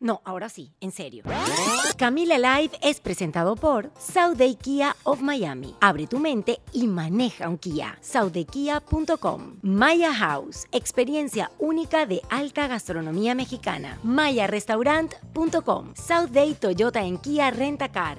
No, ahora sí, en serio. Camila Live es presentado por Day Kia of Miami. Abre tu mente y maneja un Kia. SaudeKia.com. Maya House, experiencia única de alta gastronomía mexicana. MayaRestaurant.com. Day Toyota en Kia Rentacar.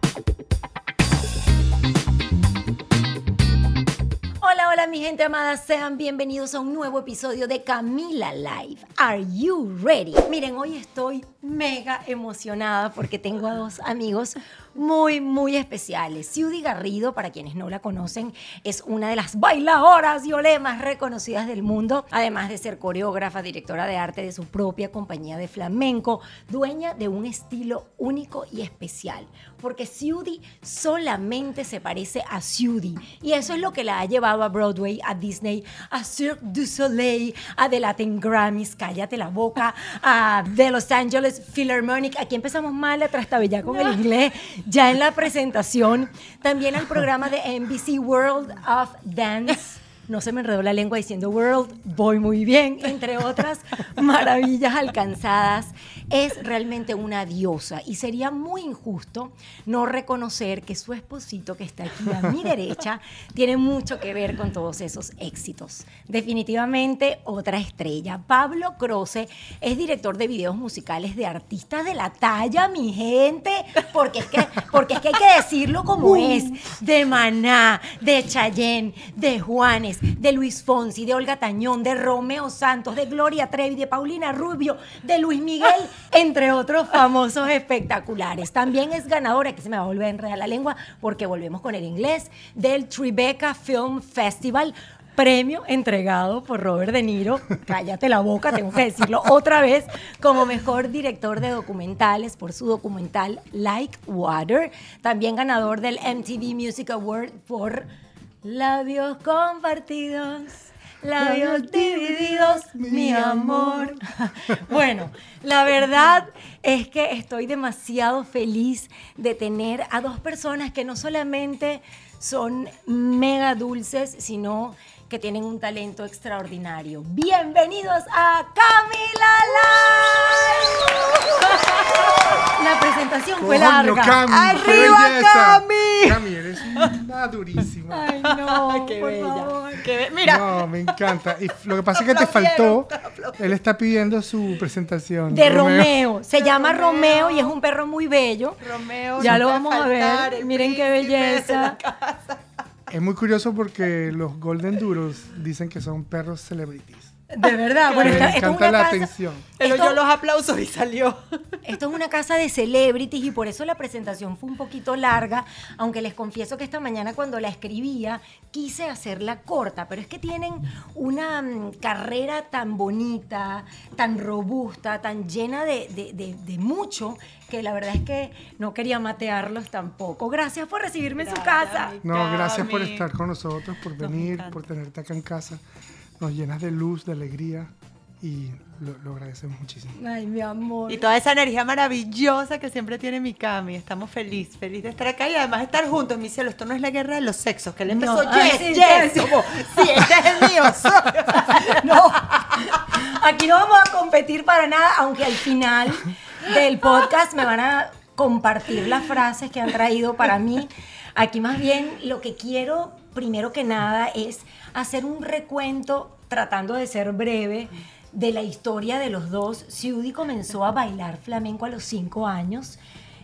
Hola, hola mi gente amada, sean bienvenidos a un nuevo episodio de Camila Live. Are you ready? Miren, hoy estoy mega emocionada porque tengo a dos amigos muy, muy especiales. Ciudi Garrido, para quienes no la conocen, es una de las bailadoras y olé más reconocidas del mundo, además de ser coreógrafa, directora de arte de su propia compañía de flamenco, dueña de un estilo único y especial, porque Ciudi solamente se parece a Ciudi y eso es lo que la ha llevado a Broadway, a Disney, a Cirque du Soleil, a The Latin Grammys, cállate la boca, a The Los Angeles Philharmonic. Aquí empezamos mal a trastabellar con el inglés ya en la presentación, también al programa de NBC World of Dance no se me enredó la lengua diciendo World, voy muy bien, entre otras maravillas alcanzadas. Es realmente una diosa y sería muy injusto no reconocer que su esposito que está aquí a mi derecha tiene mucho que ver con todos esos éxitos. Definitivamente otra estrella. Pablo Croce es director de videos musicales de artistas de la talla, mi gente, porque es que, porque es que hay que decirlo como es, de Maná, de Chayén, de Juanes, de Luis Fonsi, de Olga Tañón, de Romeo Santos, de Gloria Trevi, de Paulina Rubio, de Luis Miguel, entre otros famosos espectaculares. También es ganadora, que se me va a volver a enredar la lengua porque volvemos con el inglés, del Tribeca Film Festival. Premio entregado por Robert De Niro, cállate la boca, tengo que decirlo otra vez, como mejor director de documentales por su documental Like Water, también ganador del MTV Music Award por Labios compartidos, labios divididos, mi amor. Bueno, la verdad es que estoy demasiado feliz de tener a dos personas que no solamente son mega dulces, sino que tienen un talento extraordinario. Bienvenidos a Camila Live. La presentación fue larga. Cami, ¡Arriba, Cami! Cami, eres una durísima. Ay, no, Qué por bella. favor. Qué be- Mira, No, me encanta. Y lo que pasa es que te faltó. Él está pidiendo su presentación. De Romeo. Se llama Romeo y es un perro muy bello. Romeo. Ya no lo puede vamos a faltar, ver. el Miren qué príncipe de belleza. la casa. Es muy curioso porque los Golden Duros dicen que son perros celebrities. De verdad. Bueno, Me esta- esto es encanta una la casa- atención. Él Esto- oyó los aplausos y salió. Esto es una casa de celebrities y por eso la presentación fue un poquito larga, aunque les confieso que esta mañana cuando la escribía quise hacerla corta, pero es que tienen una mm, carrera tan bonita, tan robusta, tan llena de, de- de- de mucho, que la verdad es que no quería matearlos tampoco. Gracias por recibirme en su casa. No, gracias por estar con nosotros, por venir, por tenerte acá en casa. Nos llenas de luz, de alegría. y lo, lo agradecemos muchísimo. Ay, mi amor. Y toda esa energía maravillosa que siempre tiene mi Cami. Estamos felices, felices de estar acá y además estar juntos, mi cielo. Esto no es la guerra de los sexos, que él empezó, No, ay, yes, sí, yes, sí. como, sí, este es el mío. soy". No, aquí no vamos a competir para nada, aunque al final del podcast me van a compartir las frases que han traído para mí. Aquí más bien lo que quiero, primero que nada, es hacer un recuento, tratando de ser breve, de la historia de los dos. Siudi comenzó a bailar flamenco a los cinco años.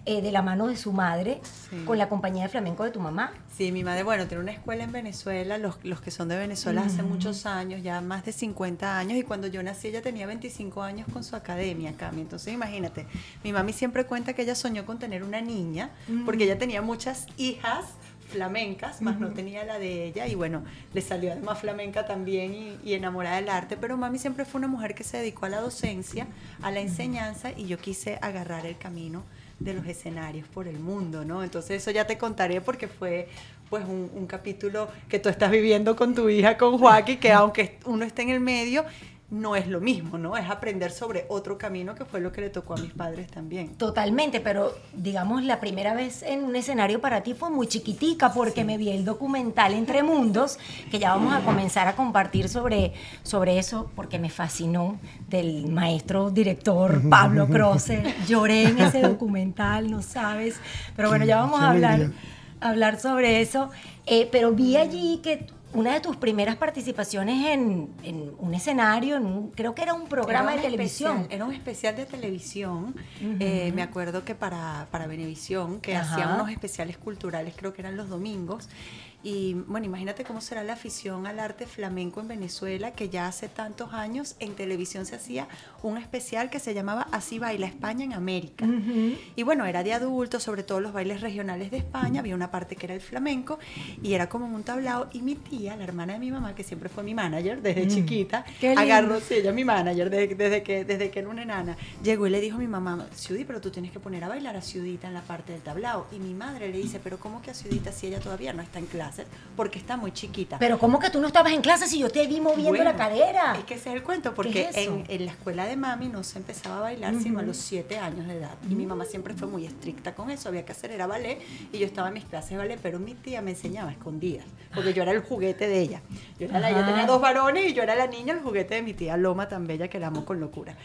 eh, de la mano de su madre, Sí. con la compañía de flamenco de tu mamá. Sí, mi madre, bueno, tiene una escuela en Venezuela, los, los que son de Venezuela hace muchos años, ya más de 50 años, y cuando yo nací ella tenía 25 años con su academia, Cami. Entonces imagínate, mi mami siempre cuenta que ella soñó con tener una niña, porque ella tenía muchas hijas flamencas, más no tenía la de ella, y bueno, le salió además flamenca también y, y enamorada del arte, pero mami siempre fue una mujer que se dedicó a la docencia, a la enseñanza, y yo quise agarrar el camino de los escenarios por el mundo, ¿no? Entonces eso ya te contaré porque fue pues un, un capítulo que tú estás viviendo con tu hija, con Joaquín, que aunque uno esté en el medio, no es lo mismo, ¿no? Es aprender sobre otro camino que fue lo que le tocó a mis padres también. Totalmente, pero digamos la primera vez en un escenario para ti fue muy chiquitica porque me vi el documental Entre Mundos, que ya vamos a comenzar a compartir sobre, sobre eso porque me fascinó del maestro director Pablo Croce. Lloré en ese documental, no sabes. Pero bueno, ya vamos a hablar, hablar sobre eso. Eh, pero vi allí que una de tus primeras participaciones en, en un escenario, en un- creo que era un programa Era de televisión. especial, era un especial de televisión. Eh, me acuerdo que para, para Venevisión, que Ajá. hacían unos especiales culturales, creo que eran los domingos. Y bueno, imagínate cómo será la afición al arte flamenco en Venezuela, que ya hace tantos años en televisión se hacía un especial que se llamaba Así baila España en América. Y bueno, era de adultos, sobre todo los bailes regionales de España, había una parte que era el flamenco y era como un tablao. Y mi tía, la hermana de mi mamá, que siempre fue mi manager desde chiquita, Qué lindo. agarró, sí, ella mi manager desde, desde que, desde que era una enana, llegó y le dijo a mi mamá, Ciudí, pero tú tienes que poner a bailar a Ciudita en la parte del tablao. Y mi madre le dice, pero ¿cómo que a Ciudita si ella todavía no está en clases? Porque está muy chiquita. Pero ¿cómo que tú no estabas en clase si yo te vi moviendo Bueno, la cadera? Es que ese es el cuento, porque ¿Qué es en, en la escuela de mami no se empezaba a bailar sino a los siete años de edad. Y mi mamá siempre fue muy estricta con eso, había que hacer, era ballet, y yo estaba en mis clases de ballet, pero mi tía me enseñaba escondidas, porque yo era el juguete de ella. Yo, era la, yo tenía dos varones y yo era la niña, el juguete de mi tía Loma, tan bella que la amo con locura.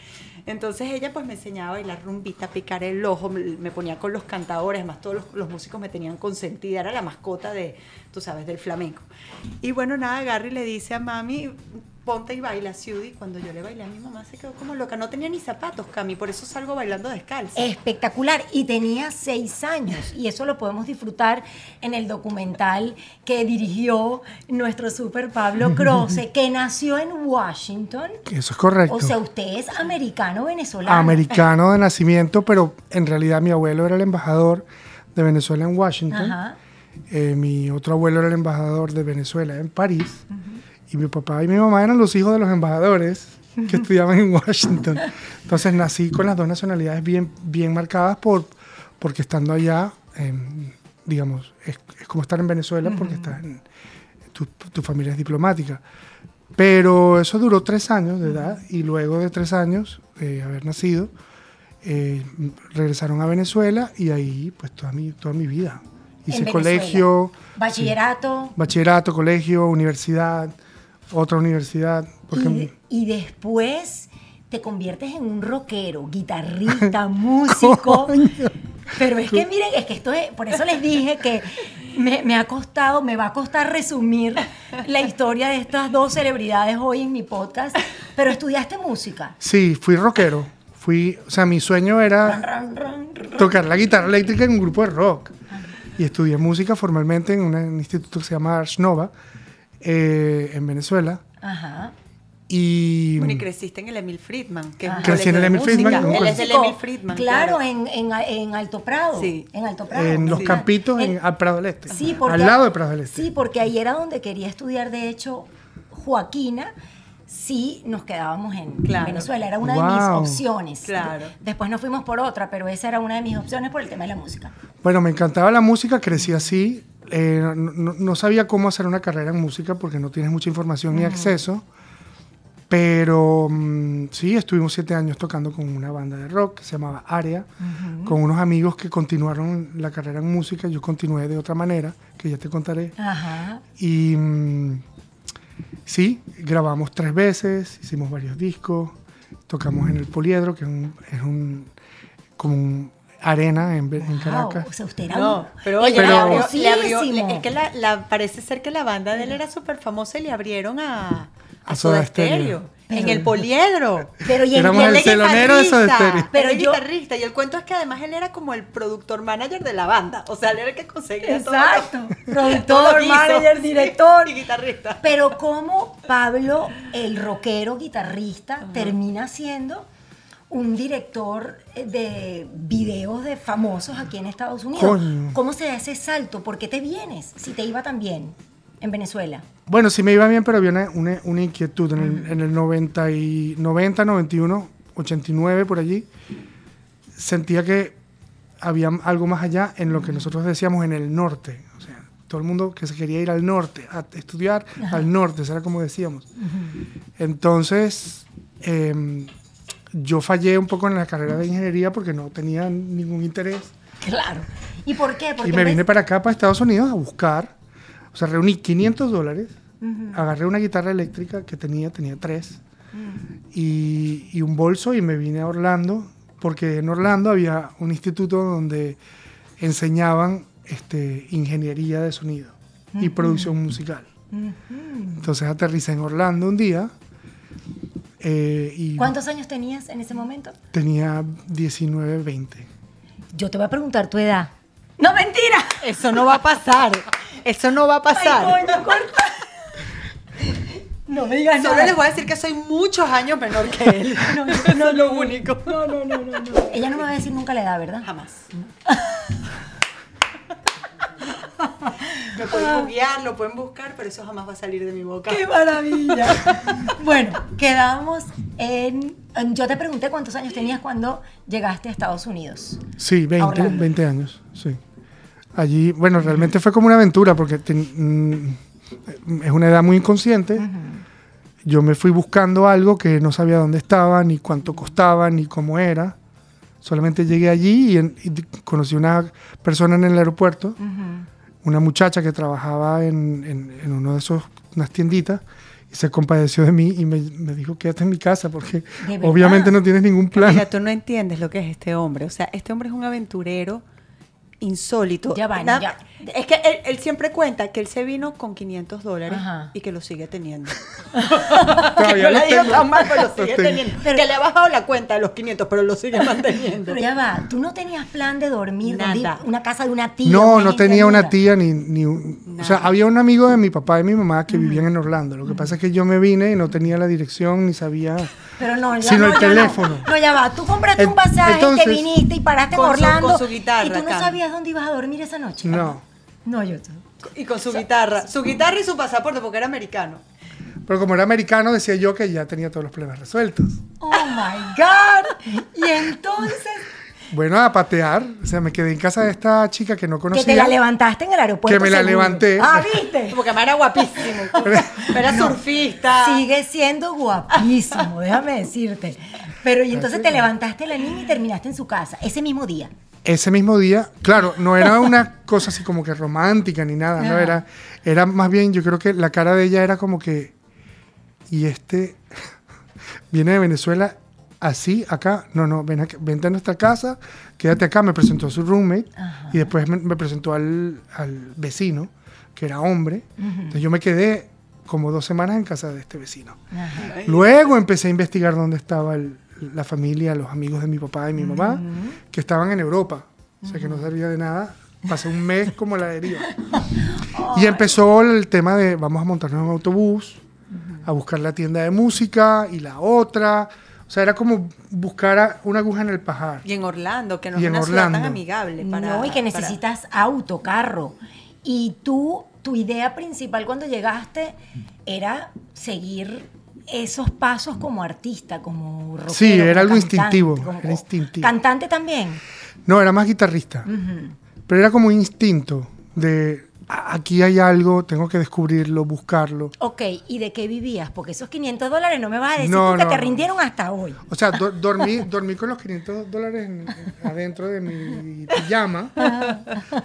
Entonces ella pues me enseñaba a bailar rumbita, picar el ojo, me, ponía con los cantadores, además todos los, los músicos me tenían consentida, era la mascota de, tú sabes, del flamenco. Y bueno, nada, Gary le dice a mami, ponte y baila, Ciudi. Cuando yo le bailé a mi mamá se quedó como loca, no tenía ni zapatos, Cami, por eso salgo bailando descalza. Espectacular. Y tenía seis años. Y eso lo podemos disfrutar en el documental que dirigió nuestro super Pablo Croce, que nació en Washington. Eso es correcto. O sea, usted es americano-venezolano. Americano de nacimiento, pero en realidad mi abuelo era el embajador de Venezuela en Washington. Ajá. Eh, mi otro abuelo era el embajador de Venezuela en París. Y mi papá y mi mamá eran los hijos de los embajadores que estudiaban en Washington. Entonces nací con las dos nacionalidades bien, bien marcadas por, porque estando allá, em, digamos, es, es como estar en Venezuela porque estás en- tu, tu familia es diplomática. Pero eso duró tres años de edad y luego de tres años de haber nacido, eh, regresaron a Venezuela y ahí pues toda mi, toda mi vida. Hice colegio, Bachillerato. bachillerato, colegio, universidad, otra universidad. Porque Y, y después te conviertes en un rockero, guitarrista, músico. Pero es que miren, es que esto es, por eso les dije que me, me ha costado, me va a costar resumir la historia de estas dos celebridades hoy en mi podcast. Pero estudiaste música. sí, fui rockero. Fui, o sea, mi sueño era tocar la guitarra eléctrica en un grupo de rock. Y estudié música formalmente en un instituto que se llama Ars Nova, eh, en Venezuela. Ajá. Y Bueno, y creciste en el Emil Friedman, que. Crecí en el Emil Friedman, Él es del Emil Friedman. Claro, En, en, en Alto Prado. Sí. En Alto Prado. en los Sí. campitos en, En- al Prado del Este. Sí, porque, al lado de Prado del Este. Sí, porque ahí era donde quería estudiar, de hecho, Joaquina. Sí, nos quedábamos en Claro. Venezuela, era una de Wow. mis opciones. Claro. Después nos fuimos por otra, pero esa era una de mis opciones por el tema de la música. Bueno, me encantaba la música, crecí así. eh, no, no- sabía cómo hacer una carrera en música porque no tienes mucha información ni acceso. Pero mm, sí, estuvimos siete años tocando con una banda de rock que se llamaba Area, con unos amigos que continuaron la carrera en música. Yo continué de otra manera, que ya te contaré. Ajá. Y mm, sí, grabamos tres veces, hicimos varios discos, tocamos en el Poliedro, que es un, es un- como un arena en, Wow, Caracas. o sea, usted era No, pero oye, Pero- le abrió- le abrió- famosísimo. le- es que la, la- parece ser que la banda de él era súper famosa y le abrieron a, a A Soda Soda Stereo. Stereo. En el poliedro. Pero y en- Éramos y el él- telonero de Soda. Pero el yo- guitarrista. Y el cuento es que además él era como el productor manager de la banda. O sea, él era el que conseguía Exacto. todo lo Productor, hizo. manager, Sí, director. y guitarrista. Pero cómo Pablo, el rockero guitarrista, termina siendo un director eh, de videos de famosos aquí en Estados Unidos. Coño. ¿Cómo se da ese salto? ¿Por qué te vienes si te iba tan bien en Venezuela? Bueno, sí me iba bien, pero había una, una- una inquietud. En el, en el 90, y, 90, 91, 89, por allí, sentía que había algo más allá en lo que nosotros decíamos en el norte. O sea, todo el mundo que se quería ir al norte, a estudiar al norte, eso era como decíamos. Entonces, em, yo fallé un poco en la carrera de ingeniería porque no tenía ningún interés. Claro. ¿Y por qué? Porque Y me vine para acá, para Estados Unidos, a buscar. O sea, reuní 500 dólares, agarré una guitarra eléctrica que tenía, tenía tres, y, y un bolso y me vine a Orlando, porque en Orlando había un instituto donde enseñaban este, ingeniería de sonido y producción musical. Entonces aterricé en Orlando un día eh, y ¿Cuántos años tenías en ese momento? tenía 19, 20. Yo te voy a preguntar tu edad. ¡No, mentira! Eso no va a pasar. Eso no va a pasar. Ay, coño, corta. No me digas Solo nada. les voy a decir que soy muchos años menor que él. No, Eso es lo único. No, no, no, no, no. Ella no me va a decir nunca la edad, ¿verdad? Jamás. Lo pueden googlear, lo pueden buscar, pero eso jamás va a salir de mi boca. ¡Qué maravilla! bueno, quedamos en, en- Yo te pregunté cuántos años tenías cuando llegaste a Estados Unidos. Sí, 20, Orlando. 20 años, sí. Allí, bueno, realmente fue como una aventura porque mm, es una edad muy inconsciente. Yo me fui buscando algo que no sabía dónde estaba, ni cuánto costaba, ni cómo era. Solamente llegué allí y, en- y conocí una persona en el aeropuerto, una muchacha que trabajaba en, en, en uno de esos, unas tienditas, y se compadeció de mí y me, me dijo, quédate en mi casa porque obviamente no tienes ningún plan. Mira, tú no entiendes lo que es este hombre. O sea, este hombre es un aventurero insólito. Ya va, Na- ya. Es que él, él siempre cuenta que él se vino con 500 dólares Ajá. y que lo sigue teniendo. Todavía que no le ha ido tengo. tan mal, pero lo sigue teniendo. que le ha bajado la cuenta de los 500, pero lo sigue manteniendo. Pero ya va, tú no tenías plan de dormir, Nada. ¿dónde? una casa de una tía. No, no tenía una tía ni... ni un- o sea, había un amigo de mi papá y mi mamá que vivían en Orlando. Lo que pasa es que yo me vine y no tenía la dirección ni sabía... Pero no, ya Sino no, el no. teléfono. No. ya va, tú compraste un En- pasaje, entonces- te viniste y paraste en su- Orlando. con su guitarra Y tú no acá. sabías dónde ibas a dormir esa noche. No. No, yo. Y con su guitarra. Su guitarra y su pasaporte, porque era americano. Pero como era americano, decía yo que ya tenía todos los problemas resueltos. Oh my God. Y entonces, Bueno, a patear. O sea, me quedé en casa de esta chica que no que conocía. te la levantaste en el aeropuerto. Que me la seguro. levanté. Ah, ¿viste? Porque además era guapísimo. Era surfista. Sigue siendo guapísimo, déjame decirte. Pero y entonces te levantaste la niña y terminaste en su casa, ese mismo día. Ese mismo día, claro, no era una cosa así como que romántica ni nada, no era, era más bien, yo creo que la cara de ella era como que, y este viene de Venezuela así, acá, no, no, ven acá, vente a nuestra casa, quédate acá, me presentó a su roommate y después me, me presentó al, al vecino, que era hombre, entonces yo me quedé como dos semanas en casa de este vecino. Luego empecé a investigar dónde estaba el- la familia, los amigos de mi papá y mi mamá, que estaban en Europa. O sea, que no servía de nada. Pasé un mes como la deriva. y empezó el tema de vamos a montarnos en un autobús, a buscar la tienda de música y la otra. O sea, era como buscar a- una aguja en el pajar. Y en Orlando, que no Y es una ciudad tan amigable para... no, y que para- necesitas auto, carro. Y tú, tu idea principal cuando llegaste era seguir esos pasos como artista, como rockero, Sí, era algo cantante, instintivo, como- era instintivo. Cantante también. No, era más guitarrista. Pero era como un instinto de, "A- aquí hay algo, tengo que descubrirlo, buscarlo. Ok, ¿y de qué vivías? Porque esos 500 dólares no me vas a decir No, tú que no, te no. rindieron hasta hoy. O sea, do- dormí, dormí con los 500 dólares en- en- adentro de mi pijama,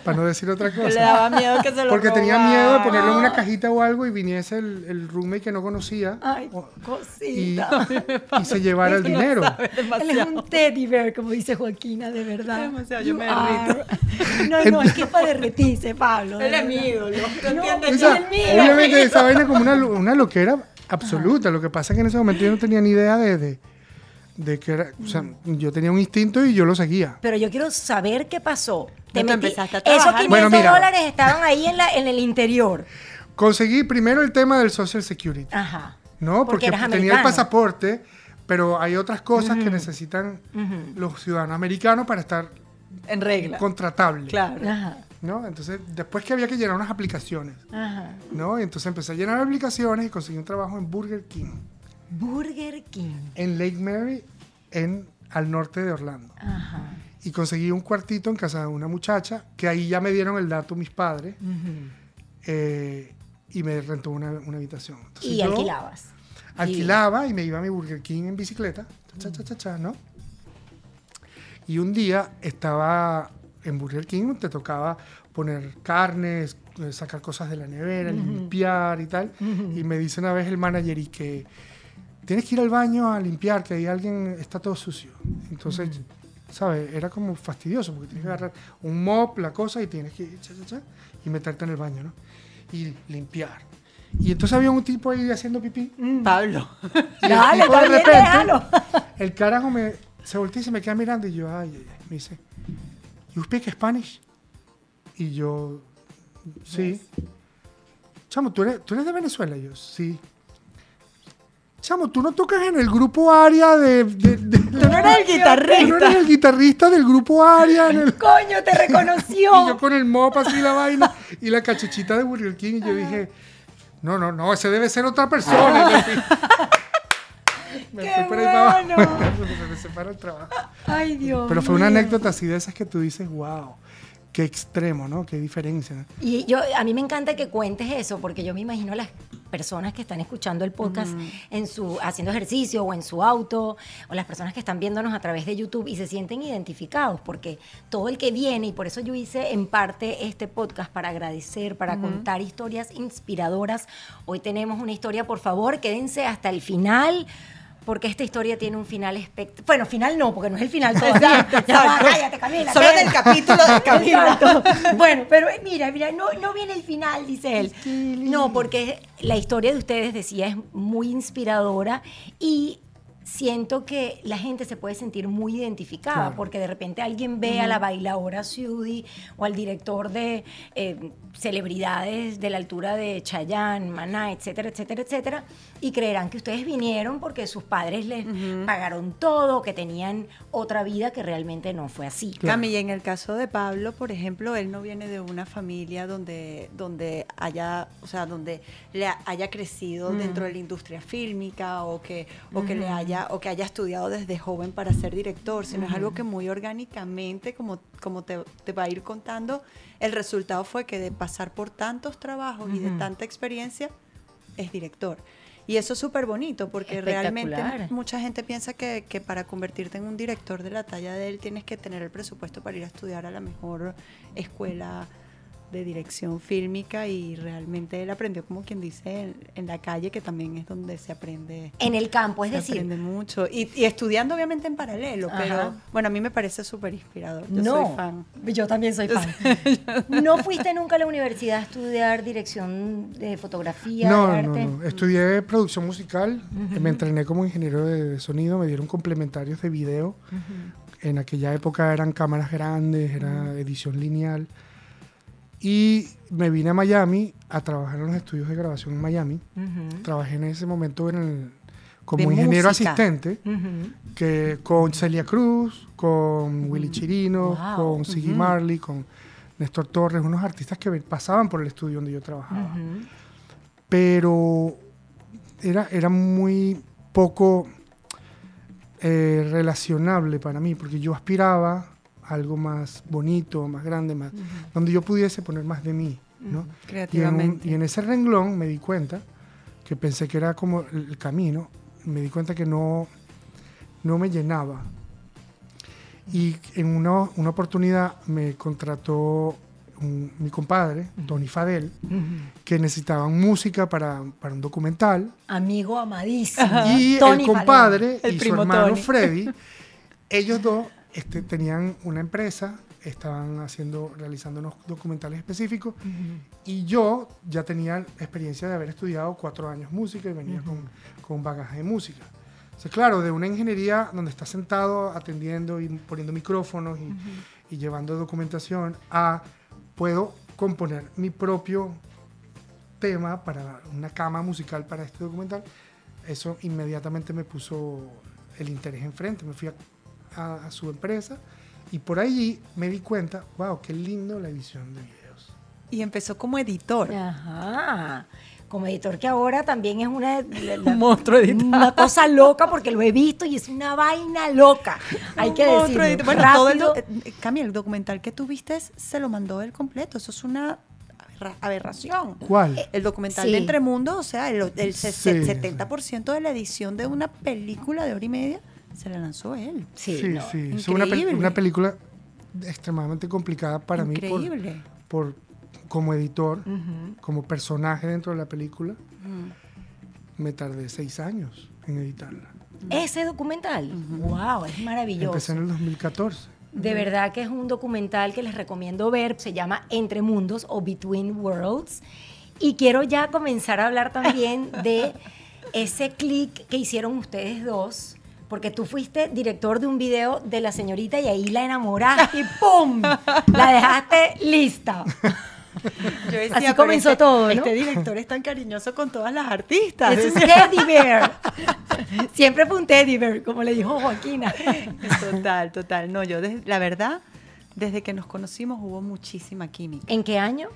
para no decir otra Le cosa. daba miedo que se lo Porque tenía miedo de ponerlo en una cajita o algo y viniese el, el roommate que no conocía Ay, o- y, cosita. y se llevara el dinero. Él es un teddy bear, como dice Joaquina, de verdad. Demasiado, yo You me are- No, no, es que es para derretirse, Pablo. de. Mi ídolo. ¿tú No? O sea, obviamente esa vaina como una, lo- una loquera absoluta. Lo que pasa es que en ese momento yo no tenía ni idea de, de, de que era. O sea, yo tenía un instinto y yo lo seguía. Pero yo quiero saber qué pasó. Te metí- empezaste a Esos trabajar. 500 Bueno, mira. dólares estaban ahí en, la, en el interior. Conseguí primero el tema del Social Security. Ajá. No, Porque tenía el pasaporte, pero hay otras cosas que necesitan los ciudadanos americanos para estar En regla. contratables. Claro. Ajá. ¿No? Entonces, después que había que llenar unas aplicaciones, Ajá. ¿no? Y entonces empecé a llenar aplicaciones y conseguí un trabajo en Burger King, Burger King. en Lake Mary, en, al norte de Orlando. Ajá. Y conseguí un cuartito en casa de una muchacha, que ahí ya me dieron el dato mis padres, eh, y me rentó una, una habitación. Entonces Y alquilabas. Alquilaba y me iba a mi Burger King en bicicleta, cha, cha, cha, cha, ¿no? Y un día estaba en Burger King, te tocaba poner carnes, eh, sacar cosas de la nevera, limpiar y tal. Y me dice una vez el manager y que tienes que ir al baño a limpiar, que ahí alguien está todo sucio. Entonces, ¿sabes? Era como fastidioso porque tienes que agarrar un mop, la cosa, y tienes que ir, cha, cha, cha, y meterte en el baño, ¿no? Y limpiar. Y entonces había un tipo ahí haciendo pipí. Pablo. Y el Dale, tipo de repente, déjalo. el carajo me, se voltea y se me queda mirando y yo, ay, ay, ay. Me dice, ¿You speak Spanish? Y yo, sí. Chamo, ¿tú eres, ¿tú eres de Venezuela? Y yo, sí. Chamo, ¿tú no tocas en el grupo Aria de... de, de- Tú no eres el ¿Tú no guitarrista. eres el guitarrista del grupo Aria en el... Coño, te Y yo reconoció. con el mop así la vaina y la cachuchita de Burger King y yo dije, no, no, no, ese debe ser otra persona. Me ¡Qué fui por ahí para abajo. bueno! Se me separa el trabajo. Ay, Dios. Pero fue una anécdota así de esas que tú dices, wow, qué extremo, ¿no? Qué diferencia. Y yo, a mí me encanta que cuentes eso, porque yo me imagino a las personas que están escuchando el podcast en su, haciendo ejercicio o en su auto, o las personas que están viéndonos a través de YouTube y se sienten identificados, porque todo el que viene, y por eso yo hice en parte este podcast para agradecer, para contar historias inspiradoras. Hoy tenemos una historia, por favor, quédense hasta el final. Porque esta historia tiene un final espectacular. Bueno, final no, porque no es el final todavía. Ya va, cállate, Camila. Solo del capítulo de Camila. Exacto. Bueno, pero eh, mira, mira, no, no viene el final, dice él. No, porque la historia de ustedes, decía, es muy inspiradora y siento que la gente se puede sentir muy identificada, Claro. porque de repente alguien ve a la bailadora Judy o al director de eh, celebridades de la altura de Chayanne, Maná, etcétera, etcétera, etcétera, y creerán que ustedes vinieron porque sus padres les pagaron todo, que tenían otra vida que realmente no fue así. Claro. Cami, y en el caso de Pablo, por ejemplo, él no viene de una familia donde, donde haya, o sea, donde le ha- haya crecido dentro de la industria fílmica o que, o que le haya, o que haya estudiado desde joven para ser director, sino es algo que muy orgánicamente, como, como te, te va a ir contando, el resultado fue que de pasar por tantos trabajos y de tanta experiencia, es director. Y eso es súper bonito porque realmente mucha gente piensa que, que para convertirte en un director de la talla de él tienes que tener el presupuesto para ir a estudiar a la mejor escuela de dirección fílmica y realmente él aprendió como quien dice en, en la calle que también es donde se aprende En el campo, es se decir, aprende mucho y, y estudiando obviamente en paralelo Ajá. pero bueno a mí me parece súper inspirador yo no, soy fan yo también soy fan. ¿No fuiste nunca a la universidad a estudiar dirección de fotografía, No, de no, arte? no. Estudié producción musical, me entrené como ingeniero de, de sonido, me dieron complementarios de video. En aquella época eran cámaras grandes, era edición lineal. Y me vine a Miami a trabajar en los estudios de grabación en Miami. Ujú, Trabajé en ese momento en el- como De ingeniero música. asistente ujú. que con Celia Cruz, con Willy Chirino, Wow. con Siggy Marley, con Néstor Torres, unos artistas que pasaban por el estudio donde yo trabajaba pero era, era muy poco eh, relacionable para mí, porque yo aspiraba algo más bonito, más grande, más, donde yo pudiese poner más de mí. ¿no? Y en, un- Creativamente. y en ese renglón me di cuenta que pensé que era como el camino, me di cuenta que no, no me llenaba. Y en una, una oportunidad me contrató un- mi compadre, Tony Fadel, que necesitaban música para, para un documental. Amigo amadísimo. Y Tony el compadre El y su hermano Tony. Freddy, ellos dos este, tenían una empresa, estaban haciendo, realizando unos documentales específicos, y yo ya tenía experiencia de haber estudiado cuatro años música y venía con, con un bagaje de música. Entonces, claro, de una ingeniería donde estás sentado atendiendo y poniendo micrófonos y, y llevando documentación a puedo componer mi propio tema para una cama musical para este documental, eso inmediatamente me puso el interés enfrente. Me fui a, a- a su empresa y por allí me di cuenta, wow, qué lindo la edición de videos. Y empezó como editor. Ajá. Como editor que ahora también es una, la- Un monstruo editor. una cosa loca porque lo he visto y es una vaina loca. Hay Un que monstruo decirlo. todo el, do- Rápido. eh, Cami, el documental que tuviste se lo mandó él completo. Eso es una aberra- aberración. ¿Cuál? El documental Sí. de Entremundo, o sea, el, el Sí, 70% de la edición de una película de hora y media se la lanzó él. Sí, sí, no. sí. Es una, pel- increíble. una película extremadamente complicada para mí Increíble. por, por- como editor, como personaje dentro de la película. Me tardé seis años en editarla. Ese documental, wow, es maravilloso. Empecé en el 2014. De verdad que es un documental que les recomiendo ver. Se llama Entre Mundos o Between Worlds. Y quiero ya comenzar a hablar también de ese clic que hicieron ustedes dos. Porque tú fuiste director de un video de la señorita y ahí la enamoraste y ¡pum! La dejaste lista. Yo decía, Así "Pero comenzó este- todo, ¿no? Este director es tan cariñoso con todas las artistas. Es un teddy bear. Siempre fue un teddy bear, como le dijo Joaquina. Total, total. No, yo, des- la verdad, desde que nos conocimos hubo muchísima química. ¿En qué año?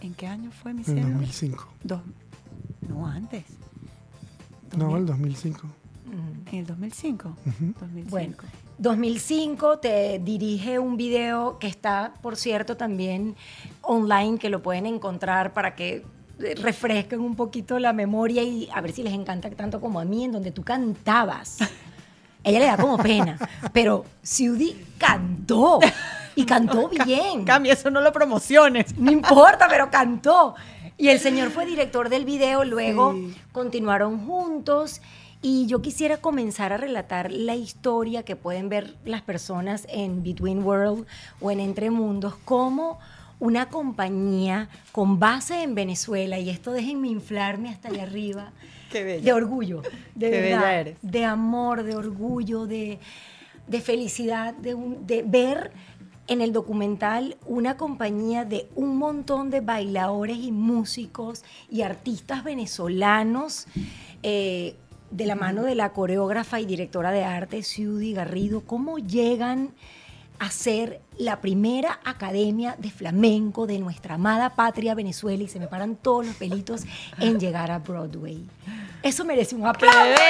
¿En qué año fue mi En cielo? 2005. Dos- no, antes. No, el 2005. En el 2005. 2005. Bueno, 2005 te dirige un video que está, por cierto, también online, que lo pueden encontrar para que eh, refresquen un poquito la memoria y a ver si les encanta tanto como a mí, en donde tú cantabas. Ella le da como pena, pero Siudi cantó y cantó bien. Cami, eso no lo promociones. No importa, pero cantó. Y el señor fue director del video, luego Sí. continuaron juntos. Y yo quisiera comenzar a relatar la historia que pueden ver las personas en Between World o en Entre Mundos, como una compañía con base en Venezuela, y esto déjenme inflarme hasta allá arriba, Qué bella. de orgullo, de Qué verdad, bella eres. de amor, de orgullo, de, de felicidad, de, un- de ver en el documental una compañía de un montón de bailadores y músicos y artistas venezolanos. eh, de la mano de la coreógrafa y directora de arte, Ciudi Garrido, cómo llegan a ser la primera academia de flamenco de nuestra amada patria Venezuela y se me paran todos los pelitos en llegar a Broadway. Eso merece un aplauso.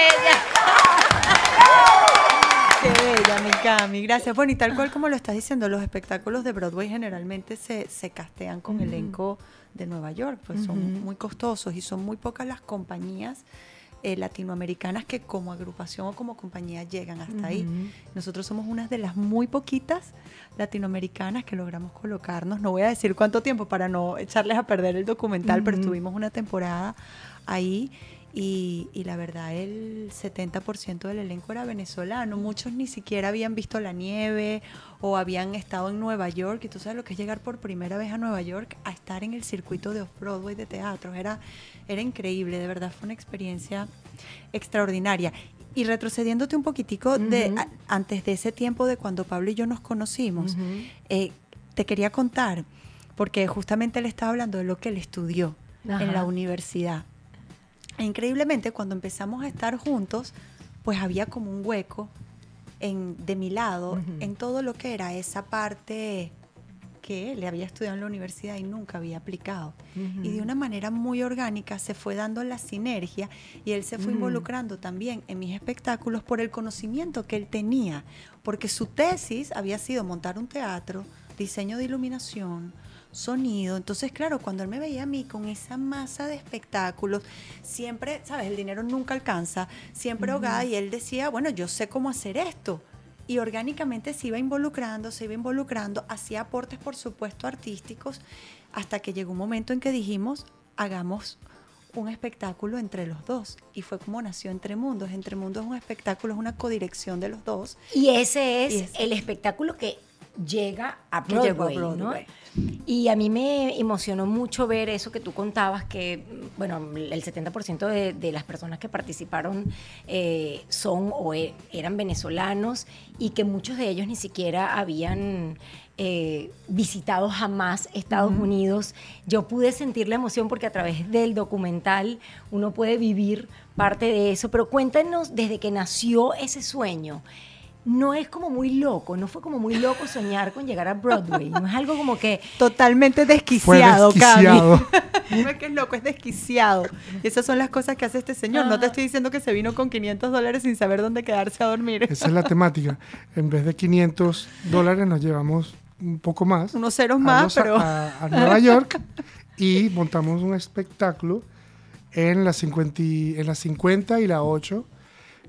Qué bella, mi Cami. Gracias. Bueno, y tal cual como lo estás diciendo, los espectáculos de Broadway generalmente se, se castean con elenco de Nueva York, pues son muy costosos y son muy pocas las compañías eh, latinoamericanas que como agrupación o como compañía llegan hasta ahí. Nosotros somos unas de las muy poquitas latinoamericanas que logramos colocarnos. No voy a decir cuánto tiempo para no echarles a perder el documental, pero estuvimos una temporada ahí y, y la verdad el 70% del elenco era venezolano. Muchos ni siquiera habían visto la nieve o habían estado en Nueva York. Y tú sabes lo que es llegar por primera vez a Nueva York a estar en el circuito de Off-Broadway de teatro. Era, era increíble, de verdad fue una experiencia extraordinaria. Y retrocediéndote un poquitico de, a- antes de ese tiempo de cuando Pablo y yo nos conocimos, eh, te quería contar, porque justamente él estaba hablando de lo que él estudió Ajá. en la universidad. E increíblemente, cuando empezamos a estar juntos, pues había como un hueco en, de mi lado en todo lo que era esa parte que él había estudiado en la universidad y nunca había aplicado. Y de una manera muy orgánica se fue dando la sinergia y él se fue involucrando también en mis espectáculos por el conocimiento que él tenía, porque su tesis había sido montar un teatro, diseño de iluminación, sonido. Entonces, claro, cuando él me veía a mí con esa masa de espectáculos, siempre, ¿sabes? El dinero nunca alcanza, siempre ahogada, y él decía, bueno, yo sé cómo hacer esto. Y orgánicamente se iba involucrando, se iba involucrando, hacía aportes, por supuesto, artísticos, hasta que llegó un momento en que dijimos, hagamos un espectáculo entre los dos. Y fue como nació Entre Mundos. Entre Mundos es un espectáculo, es una codirección de los dos. Y ese es Y el espectáculo que llega a a Broadway, ¿no? Broadway. Y a mí me emocionó mucho ver eso que tú contabas, que, bueno, el 70% de, de las personas que participaron eh, son o e- eran venezolanos y que muchos de ellos ni siquiera habían eh, visitado jamás Estados Unidos. Yo pude sentir la emoción porque a través del documental uno puede vivir parte de eso, pero cuéntanos desde que nació ese sueño. No es como muy loco, no fue como muy loco soñar con llegar a Broadway, no es algo como que Totalmente Fue desquiciado, desquiciado. Cami. No es que es loco, es desquiciado. Y esas son las cosas que hace este señor. No te estoy diciendo que se vino con 500 dólares sin saber dónde quedarse a dormir. Esa es la temática. En vez de 500 dólares nos llevamos un poco más. Unos ceros a más, Los- pero... A, a Nueva York y montamos un espectáculo en la 50 y, en la 50 y la 8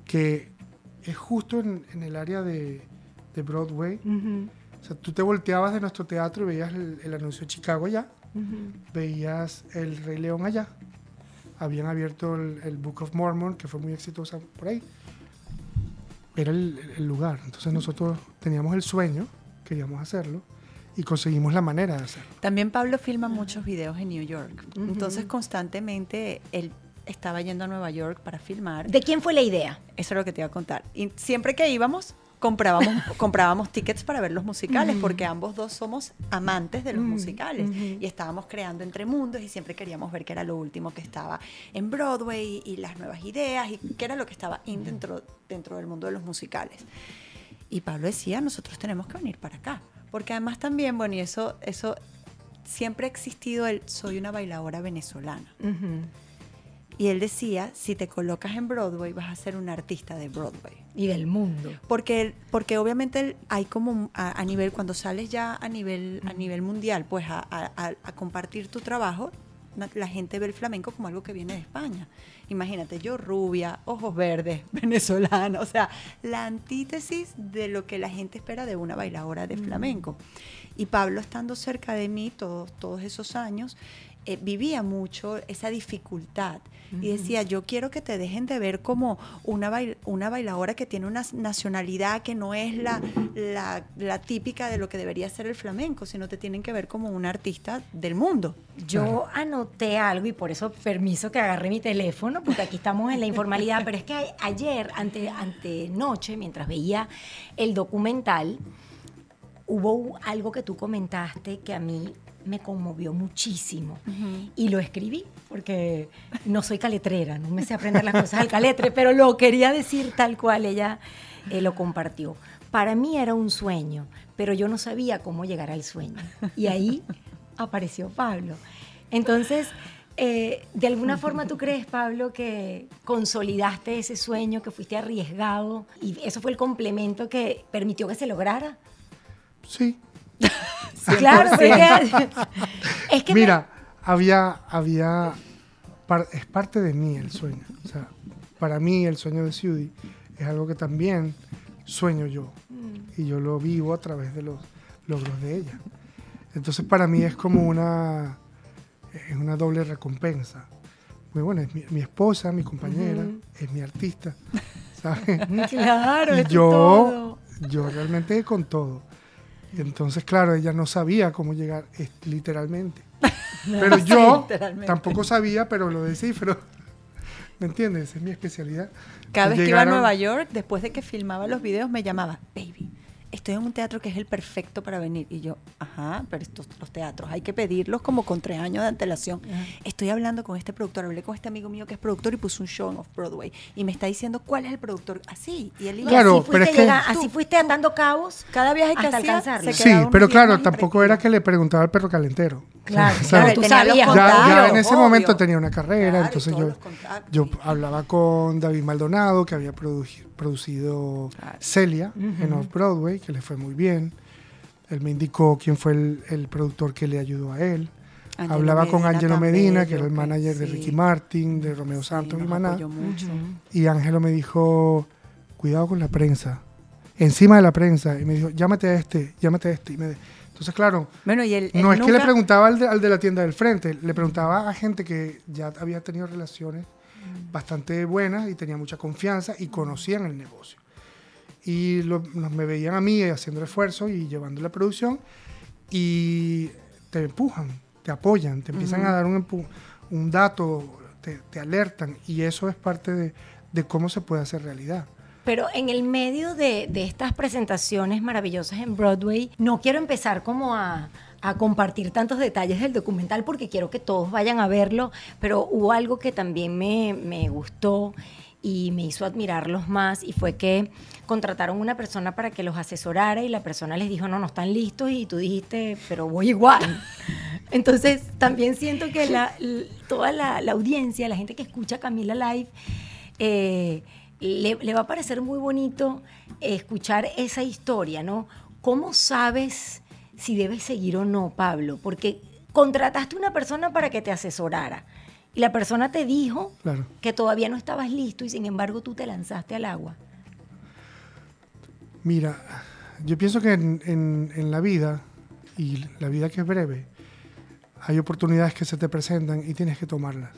que es justo en, en el área de, de Broadway. O sea, tú te volteabas de nuestro teatro y veías el, el anuncio de Chicago allá, veías el Rey León allá, habían abierto el, el Book of Mormon, que fue muy exitosa por ahí. Era el, el lugar. Entonces nosotros teníamos el sueño, queríamos hacerlo, y conseguimos la manera de hacerlo. También Pablo filma muchos videos en New York. Entonces constantemente él estaba yendo a Nueva York para filmar. ¿de quién fue la idea? Eso es lo que te iba a contar. Y siempre que íbamos, comprábamos, comprábamos tickets para ver los musicales, porque ambos dos somos amantes de los musicales. Y estábamos creando entre mundos y siempre queríamos ver qué era lo último que estaba en Broadway y, las nuevas ideas y qué era lo que estaba dentro, dentro del mundo de los musicales. Y Pablo decía, nosotros tenemos que venir para acá. Porque además también, bueno, y eso, eso siempre ha existido el soy una bailadora venezolana. Y él decía, si te colocas en Broadway, vas a ser un artista de Broadway. Y del mundo. Porque, porque obviamente hay como a, a nivel, cuando sales ya a nivel, a nivel mundial, pues a, a- compartir tu trabajo, la gente ve el flamenco como algo que viene de España. Imagínate, yo rubia, ojos verdes, venezolana, o sea, la antítesis de lo que la gente espera de una bailadora de flamenco. Y Pablo, estando cerca de mí todos, todos esos años, eh, vivía mucho esa dificultad y decía, yo quiero que te dejen de ver como una, bail- una bailadora que tiene una nacionalidad que no es la, la, la típica de lo que debería ser el flamenco, sino te tienen que ver como una artista del mundo. Yo anoté algo y por eso permiso que agarré mi teléfono, porque aquí estamos en la informalidad, pero es que ayer, ante, ante noche, mientras veía el documental, hubo algo que tú comentaste que a mí me conmovió muchísimo y lo escribí porque no soy caletrera, no me sé aprender las cosas al caletre, pero lo quería decir tal cual ella eh, lo compartió. Para mí era un sueño, pero yo no sabía cómo llegar al sueño. Y ahí apareció Pablo. Entonces, eh, de alguna forma tú crees, Pablo, que consolidaste ese sueño, que fuiste arriesgado y eso fue el complemento que permitió que se lograra. Sí. Claro, porque es que me- Mira, había, había, es parte de mí el sueño. O sea, para mí el sueño de Ciudi es algo que también sueño yo. Y yo lo vivo a través de los logros de ella. Entonces para mí es como una, es una doble recompensa. Muy bueno, es mi, mi esposa, mi compañera, es mi artista. ¿sabes? claro, y yo, todo. yo realmente con todo. Y entonces, claro, ella no sabía cómo llegar, es- literalmente. Pero yo literalmente. tampoco sabía, pero lo descifro. ¿Me entiendes? Esa es mi especialidad. Cada vez que iba a Nueva York, después de que filmaba los videos, me llamaba, baby, estoy en un teatro que es el perfecto para venir. Y yo, ajá, pero estos los teatros hay que pedirlos como con tres años de antelación. Estoy hablando con este productor, hablé con este amigo mío que es productor y puso un show en Off-Broadway. Y me está diciendo cuál es el productor. Así. Y él iba Claro, así pero fuiste, es que- así fuiste andando cabos. Cada viaje que hasta hacía, alcanzarlo. se Sí, pero claro, tampoco era que le preguntaba al perro calentero. Claro, claro, tú sabías. ya, en ese obvio. momento tenía una carrera, Claro, entonces yo, yo hablaba con David Maldonado, que había produ- producido Claro. Celia en Off-Broadway, que le fue muy bien. Él me indicó quién fue el, el productor que le ayudó a él. Angelo Hablaba con Angelo Medina, que era el manager de. Ricky Martin, de Romeo Sí, Santos y Maná. mucho. Y Ángelo me dijo, cuidado con la prensa. Encima de la prensa. Y me dijo, llámate a este, llámate a este. Y me, entonces, claro, Bueno, y no es que le preguntaba al de, al de la tienda del frente, le preguntaba a gente que ya había tenido relaciones bastante buenas y tenía mucha confianza y conocían el negocio. Y lo- me veían a mí haciendo el esfuerzo y llevando la producción y te empujan, te apoyan, te empiezan a dar un, un dato, te, te alertan y eso es parte de, de cómo se puede hacer realidad. Pero en el medio de, de estas presentaciones maravillosas en Broadway, no quiero empezar como a, a compartir tantos detalles del documental porque quiero que todos vayan a verlo, pero hubo algo que también me, me gustó y me hizo admirarlos más y fue que contrataron una persona para que los asesorara y la persona les dijo, no, no están listos y tú dijiste, pero voy igual. Entonces también siento que la- toda la, la audiencia, la gente que escucha Camila Live, eh, le, le va a parecer muy bonito escuchar esa historia, ¿no? ¿Cómo sabes si debes seguir o no, Pablo? Porque contrataste una persona para que te asesorara y la persona te dijo Claro. que todavía no estabas listo y sin embargo tú te lanzaste al agua. Mira, yo pienso que en, en- en la vida, y la vida que es breve, hay oportunidades que se te presentan y tienes que tomarlas.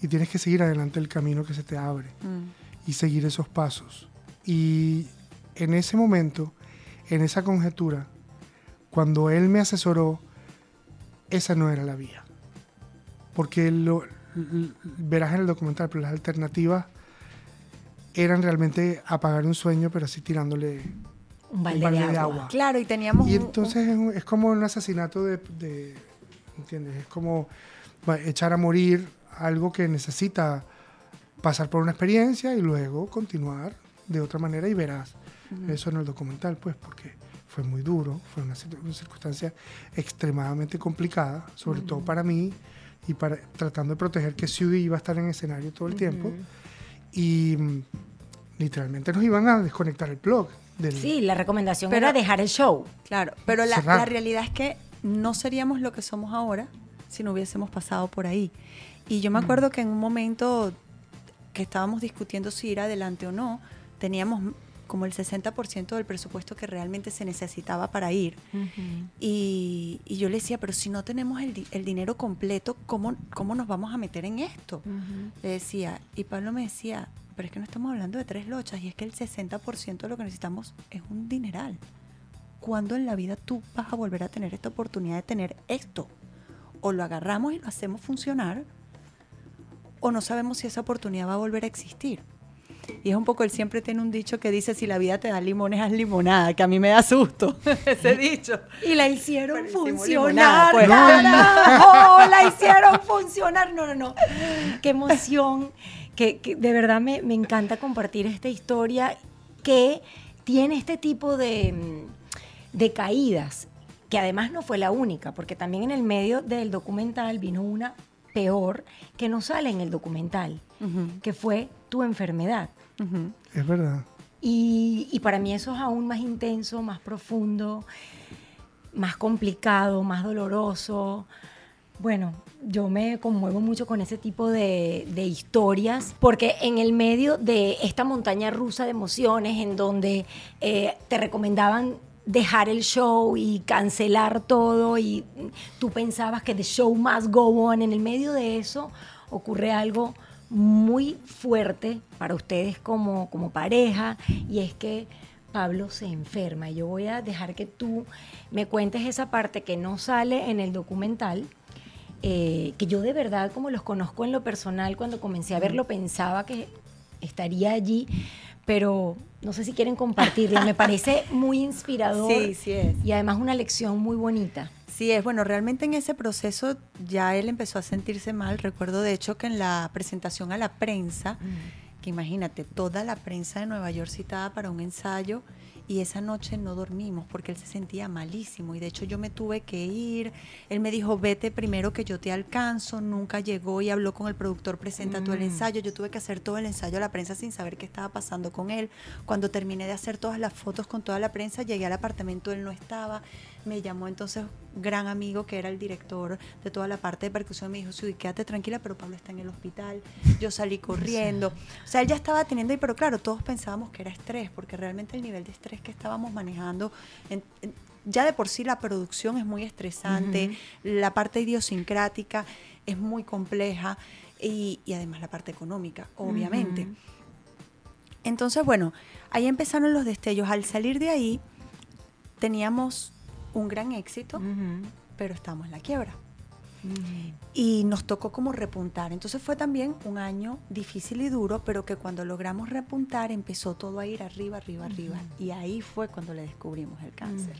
Y tienes que seguir adelante el camino que se te abre Mm. y seguir esos pasos. Y en ese momento, en esa conjetura, cuando él me asesoró, esa no era la vía. Porque lo, verás en el documental, pero las alternativas eran realmente apagar un sueño, pero así tirándole Un balde, de, agua. Claro, y teníamos y un- entonces es, un- es como un asesinato de, de- ¿entiendes? Es como echar a morir algo que necesita pasar por una experiencia y luego continuar de otra manera y verás eso en el documental, pues, porque fue muy duro, fue una, una circunstancia extremadamente complicada, sobre todo para mí y para tratando de proteger que Sue iba a estar en escenario todo el tiempo. Y mm, literalmente nos iban a desconectar el blog del, Sí, la recomendación Pero- era dejar el show. Claro, pero la, la realidad es que no seríamos lo que somos ahora si no hubiésemos pasado por ahí. Y yo me acuerdo que en un momento que estábamos discutiendo si ir adelante o no, teníamos como el 60% del presupuesto que realmente se necesitaba para ir. Y, y yo le decía, pero si no tenemos el, el dinero completo, ¿cómo, ¿cómo nos vamos a meter en esto? Le decía, y Pablo me decía, pero es que no estamos hablando de tres lochas, y es que el 60% de lo que necesitamos es un dineral. ¿Cuándo en la vida tú vas a volver a tener esta oportunidad de tener esto? O lo agarramos y lo hacemos funcionar, o no sabemos si esa oportunidad va a volver a existir. Y es un poco, él siempre tiene un dicho que dice, si la vida te da limones, haz limonada, que a mí me da susto ese dicho. Y la hicieron Pero funcionar, pues. la hicieron funcionar. No, no, no. Qué emoción. Que, que de verdad me, me encanta compartir esta historia que tiene este tipo de, de caídas, que además no fue la única, porque también en el medio del documental vino una peor que no sale en el documental, que fue tu enfermedad. Es verdad. Y, y para mí eso es aún más intenso, más profundo, más complicado, más doloroso. Bueno, yo me conmuevo mucho con ese tipo de, de historias, porque en el medio de esta montaña rusa de emociones, en donde eh, te recomendaban dejar el show y cancelar todo, y tú pensabas que the show must go on, en el medio de eso ocurre algo muy fuerte para ustedes como, como pareja, y es que Pablo se enferma. Yo voy a dejar que tú me cuentes esa parte que no sale en el documental, eh, que yo de verdad, como los conozco en lo personal, cuando comencé a verlo pensaba que estaría allí, pero no sé si quieren compartirla. Me parece muy inspirador Sí, sí es. y además una lección muy bonita. Sí, es bueno, realmente en ese proceso ya él empezó a sentirse mal. Recuerdo de hecho que en la presentación a la prensa, que imagínate, toda la prensa de Nueva York citada para un ensayo y esa noche no dormimos porque él se sentía malísimo y de hecho yo me tuve que ir. Él me dijo, vete primero que yo te alcanzo. Nunca llegó y habló con el productor, presenta todo el Mm. ensayo. Yo tuve que hacer todo el ensayo a la prensa sin saber qué estaba pasando con él. Cuando terminé de hacer todas las fotos con toda la prensa, llegué al apartamento, él no estaba. Me llamó entonces un gran amigo que era el director de toda la parte de percusión. Me dijo, sí, quédate tranquila, pero Pablo está en el hospital. Yo salí corriendo. O sea, él ya estaba teniendo, pero claro, todos pensábamos que era estrés, porque realmente el nivel de estrés que estábamos manejando, en- en- ya de por sí la producción es muy estresante, la parte idiosincrática es muy compleja y, y además la parte económica, obviamente. Entonces, bueno, ahí empezaron los destellos. Al salir de ahí, teníamos un gran éxito, pero estábamos en la quiebra. Y nos tocó como repuntar. Entonces fue también un año difícil y duro, pero que cuando logramos repuntar empezó todo a ir arriba, arriba, arriba. Y ahí fue cuando le descubrimos el cáncer.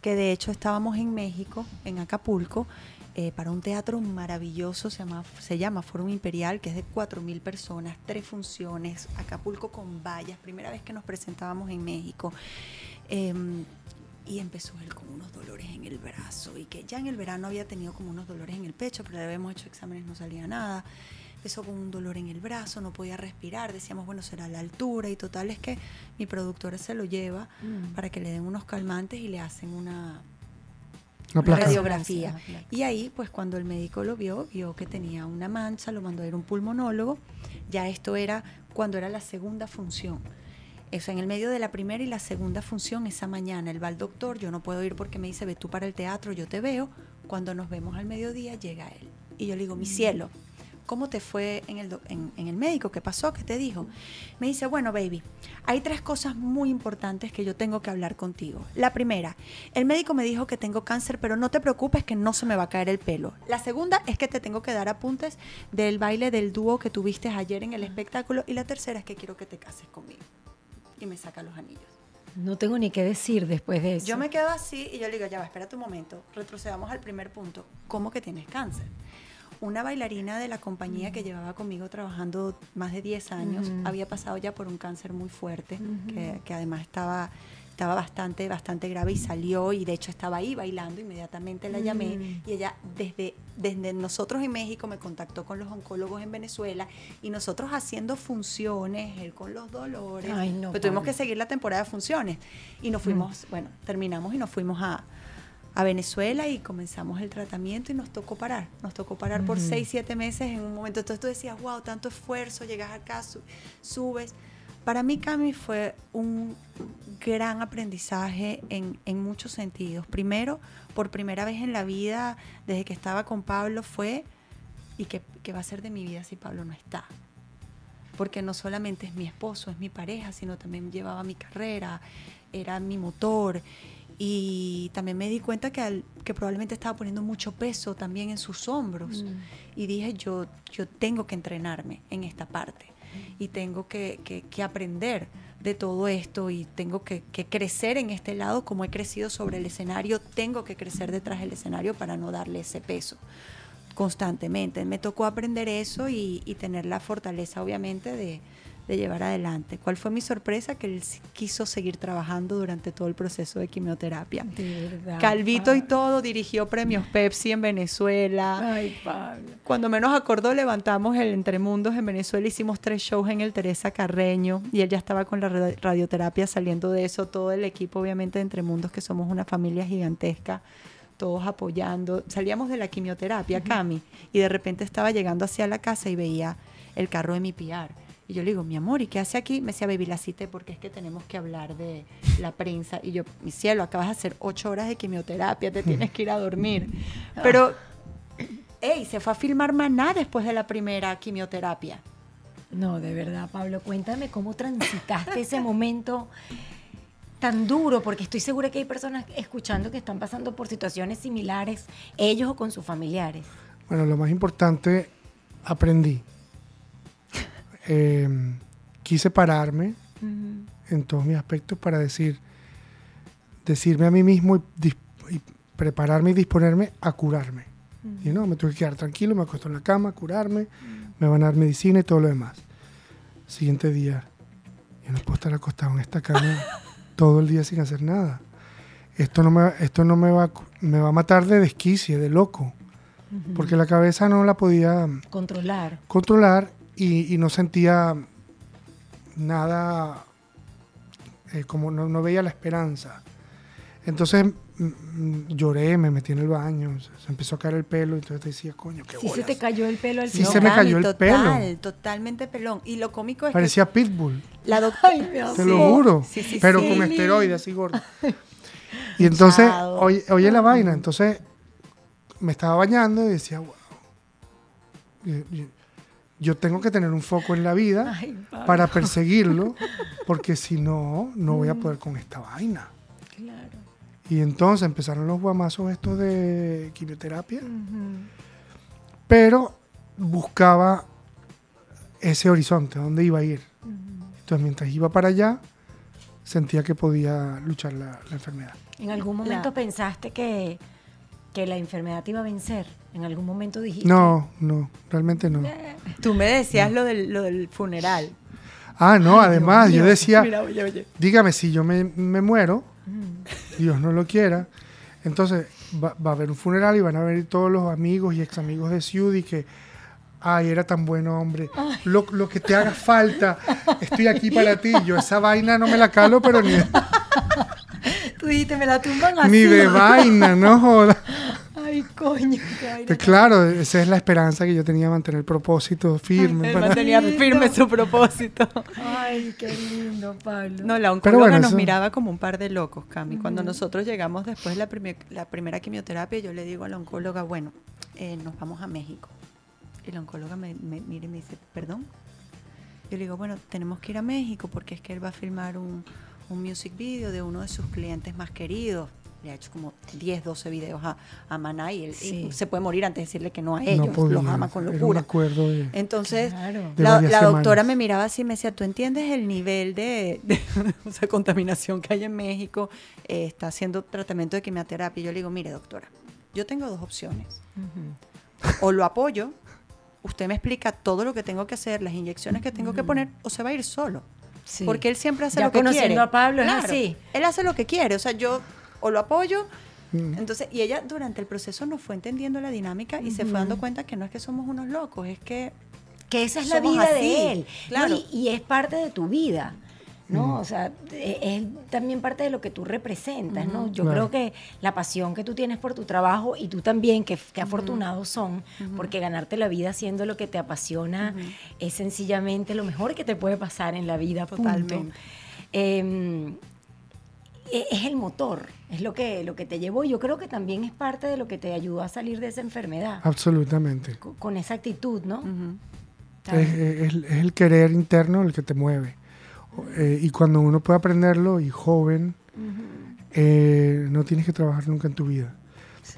Que de hecho estábamos en México, en Acapulco, eh, para un teatro maravilloso, se llama, se llama Forum Imperial, que es de 4.000 personas, tres funciones, Acapulco con vallas, primera vez que nos presentábamos en México. Em, y empezó él con unos dolores en el brazo y que ya en el verano había tenido como unos dolores en el pecho, pero le habíamos hecho exámenes, no salía nada. Empezó con un dolor en el brazo, no podía respirar, decíamos, bueno, será la altura y total es que mi productora se lo lleva Mm. para que le den unos calmantes y le hacen una Una placa. radiografía. Una placa. Y ahí, pues cuando el médico lo vio, vio que tenía una mancha, lo mandó a ir a un pulmonólogo. Ya esto era cuando era la segunda función. Eso, en el medio de la primera y la segunda función, esa mañana, él va al doctor, yo no puedo ir porque me dice, ve tú para el teatro, yo te veo. Cuando nos vemos al mediodía, llega él. Y yo le digo, mi cielo, ¿cómo te fue en el, en, en el médico? ¿Qué pasó? ¿Qué te dijo? Me dice, bueno, baby, hay tres cosas muy importantes que yo tengo que hablar contigo. La primera, el médico me dijo que tengo cáncer, pero no te preocupes que no se me va a caer el pelo. La segunda es que te tengo que dar apuntes del baile del dúo que tuviste ayer en el espectáculo. Y la tercera es que quiero que te cases conmigo. Y me saca los anillos. No tengo ni qué decir después de eso. Yo me quedo así y yo le digo, ya va, espérate un momento, retrocedamos al primer punto. ¿Cómo que tienes cáncer? Una bailarina de la compañía que llevaba conmigo trabajando más de 10 años Ujú. había pasado ya por un cáncer muy fuerte, que además estaba, estaba bastante, bastante grave y salió y de hecho estaba ahí bailando, inmediatamente la llamé Mm. y ella desde, desde nosotros en México me contactó con los oncólogos en Venezuela y nosotros haciendo funciones, él con los dolores, Ay, no, pues tuvimos que seguir la temporada de funciones y nos fuimos, bueno, terminamos y nos fuimos a, a Venezuela y comenzamos el tratamiento y nos tocó parar, nos tocó parar por seis, siete meses en un momento. Entonces tú decías, wow, tanto esfuerzo, llegas acá, su- subes. Para mí, Cami, fue un gran aprendizaje en, en muchos sentidos. Primero, por primera vez en la vida, desde que estaba con Pablo, fue, ¿y qué, qué va a ser de mi vida si Pablo no está? Porque no solamente es mi esposo, es mi pareja, sino también llevaba mi carrera, era mi motor. Y también me di cuenta que, al- que probablemente estaba poniendo mucho peso también en sus hombros. Mm. Y dije, yo, yo tengo que entrenarme en esta parte y tengo que, que- aprender de todo esto y tengo que, crecer en este lado como he crecido sobre el escenario, tengo que crecer detrás del escenario para no darle ese peso constantemente. Me tocó aprender eso y tener la fortaleza, obviamente, de, de llevar adelante. ¿Cuál fue mi sorpresa? Que él quiso seguir trabajando durante todo el proceso de quimioterapia. De verdad. Calvito y todo dirigió premios Pepsi en Venezuela. Ay, Pablo. Cuando menos acordó, levantamos el Entremundos en Venezuela, hicimos tres shows en el Teresa Carreño y él ya estaba con la ra- radioterapia saliendo de eso, todo el equipo obviamente de Entremundos, que somos una familia gigantesca, todos apoyando. Salíamos de la quimioterapia, Cami, y de repente estaba llegando hacia la casa y veía el carro de mi PR. Y yo le digo, mi amor, ¿y qué hace aquí? Me decía, baby, la cité porque es que tenemos que hablar de la prensa. Y yo, mi cielo, acabas de hacer ocho horas de quimioterapia, te tienes que ir a dormir. Pero Ey, se fue a filmar Maná después de la primera quimioterapia. No, de verdad, Pablo, cuéntame cómo transitaste ese momento tan duro, porque estoy segura que hay personas escuchando que están pasando por situaciones similares, ellos o con sus familiares. Bueno, lo más importante, aprendí. Eh, quise pararme en todos mis aspectos para decir, decirme a mí mismo y, y prepararme y disponerme a curarme. Y no, me tuve que quedar tranquilo, me acuesto en la cama, curarme, me van a dar medicina y todo lo demás. Siguiente día, yo no puedo estar acostado en esta cama todo el día sin hacer nada. Esto no me, esto no me va, me va a matar de desquicie, de loco, porque la cabeza no la podía Controlar. controlar y, y no sentía nada, eh, como no, no veía la esperanza. Entonces mm, mm, lloré, me metí en el baño, se, se empezó a caer el pelo, entonces decía, coño, qué Si se bolas". te cayó el pelo al Sí, final. se me cayó el total, pelo. Totalmente pelón. Y lo cómico es Parecía Pitbull, la doctora... Te lo juro, Sí, sí, pero sí. con esteroides así gordo. Y entonces, Hinchado. oye, oye la vaina, entonces me estaba bañando y decía, wow, yo tengo que tener un foco en la vida Ay, para perseguirlo, porque si no, no voy a poder con esta vaina. Claro. Y entonces empezaron los guamazos estos de quimioterapia, pero buscaba ese horizonte, dónde iba a ir. Entonces, mientras iba para allá, sentía que podía luchar la, la enfermedad. ¿En algún momento La- pensaste que, que la enfermedad te iba a vencer? ¿En algún momento dijiste? No, no, realmente no. Tú me decías lo del, lo del funeral. Ah, no, además, yo decía, Mira, oye, oye. dígame, si yo me, me muero, Dios no lo quiera, entonces va, va a haber un funeral y van a venir todos los amigos y ex amigos de Ciudi que, ay, era tan bueno, hombre, lo, lo que te haga falta, estoy aquí para ti. Yo esa vaina no me la calo, pero ni, Tú dijiste, me la tumban así. ni de vaina, no joda. Ay, coño. qué vaina claro, esa es la esperanza que yo tenía de mantener el propósito firme. Él para- mantenía firme su propósito. Ay, qué lindo, Pablo. No, la oncóloga bueno, nos eso- miraba como un par de locos, Cami. Cuando nosotros llegamos después de la, primer- la primera quimioterapia, yo le digo a la oncóloga, bueno, eh, nos vamos a México. Y la oncóloga me, me mira y me dice, ¿perdón? Yo le digo, bueno, tenemos que ir a México porque es que él va a filmar un, un music video de uno de sus clientes más queridos. Le ha hecho como 10, 12 videos a, a Maná y él Sí. y se puede morir antes de decirle que no a no ellos. podía, los ama con locura. de- Entonces, Claro. La, doctora me miraba así y me decía, ¿tú entiendes el nivel de, de, o sea, contaminación que hay en México? Eh, está haciendo tratamiento de quimioterapia. Y yo le digo, mire, doctora, yo tengo dos opciones. O lo apoyo, usted me explica todo lo que tengo que hacer, las inyecciones que tengo que poner, o se va a ir solo. Sí. Porque él siempre hace Ya lo que conociendo quiere. a Pablo, es así. Él hace lo que quiere. O sea, yo o lo apoyo. Mm. Entonces, y ella durante el proceso nos fue entendiendo la dinámica y se fue dando cuenta que no es que somos unos locos, es que que esa es la vida así, de él. ¿no? claro. Y, y es parte de tu vida. ¿No? O sea, e- es también parte de lo que tú representas, ¿no? Yo Claro. creo que la pasión que tú tienes por tu trabajo y tú también, que, que afortunados son, porque ganarte la vida haciendo lo que te apasiona es sencillamente lo mejor que te puede pasar en la vida. Totalmente. Em, e- es el motor, es lo que, lo que te llevó. Yo creo que también es parte de lo que te ayudó a salir de esa enfermedad, Absolutamente. co- con esa actitud, ¿no? Es, es- es el querer interno el que te mueve. Eh, y cuando uno puede aprenderlo y joven, eh, no tienes que trabajar nunca en tu vida.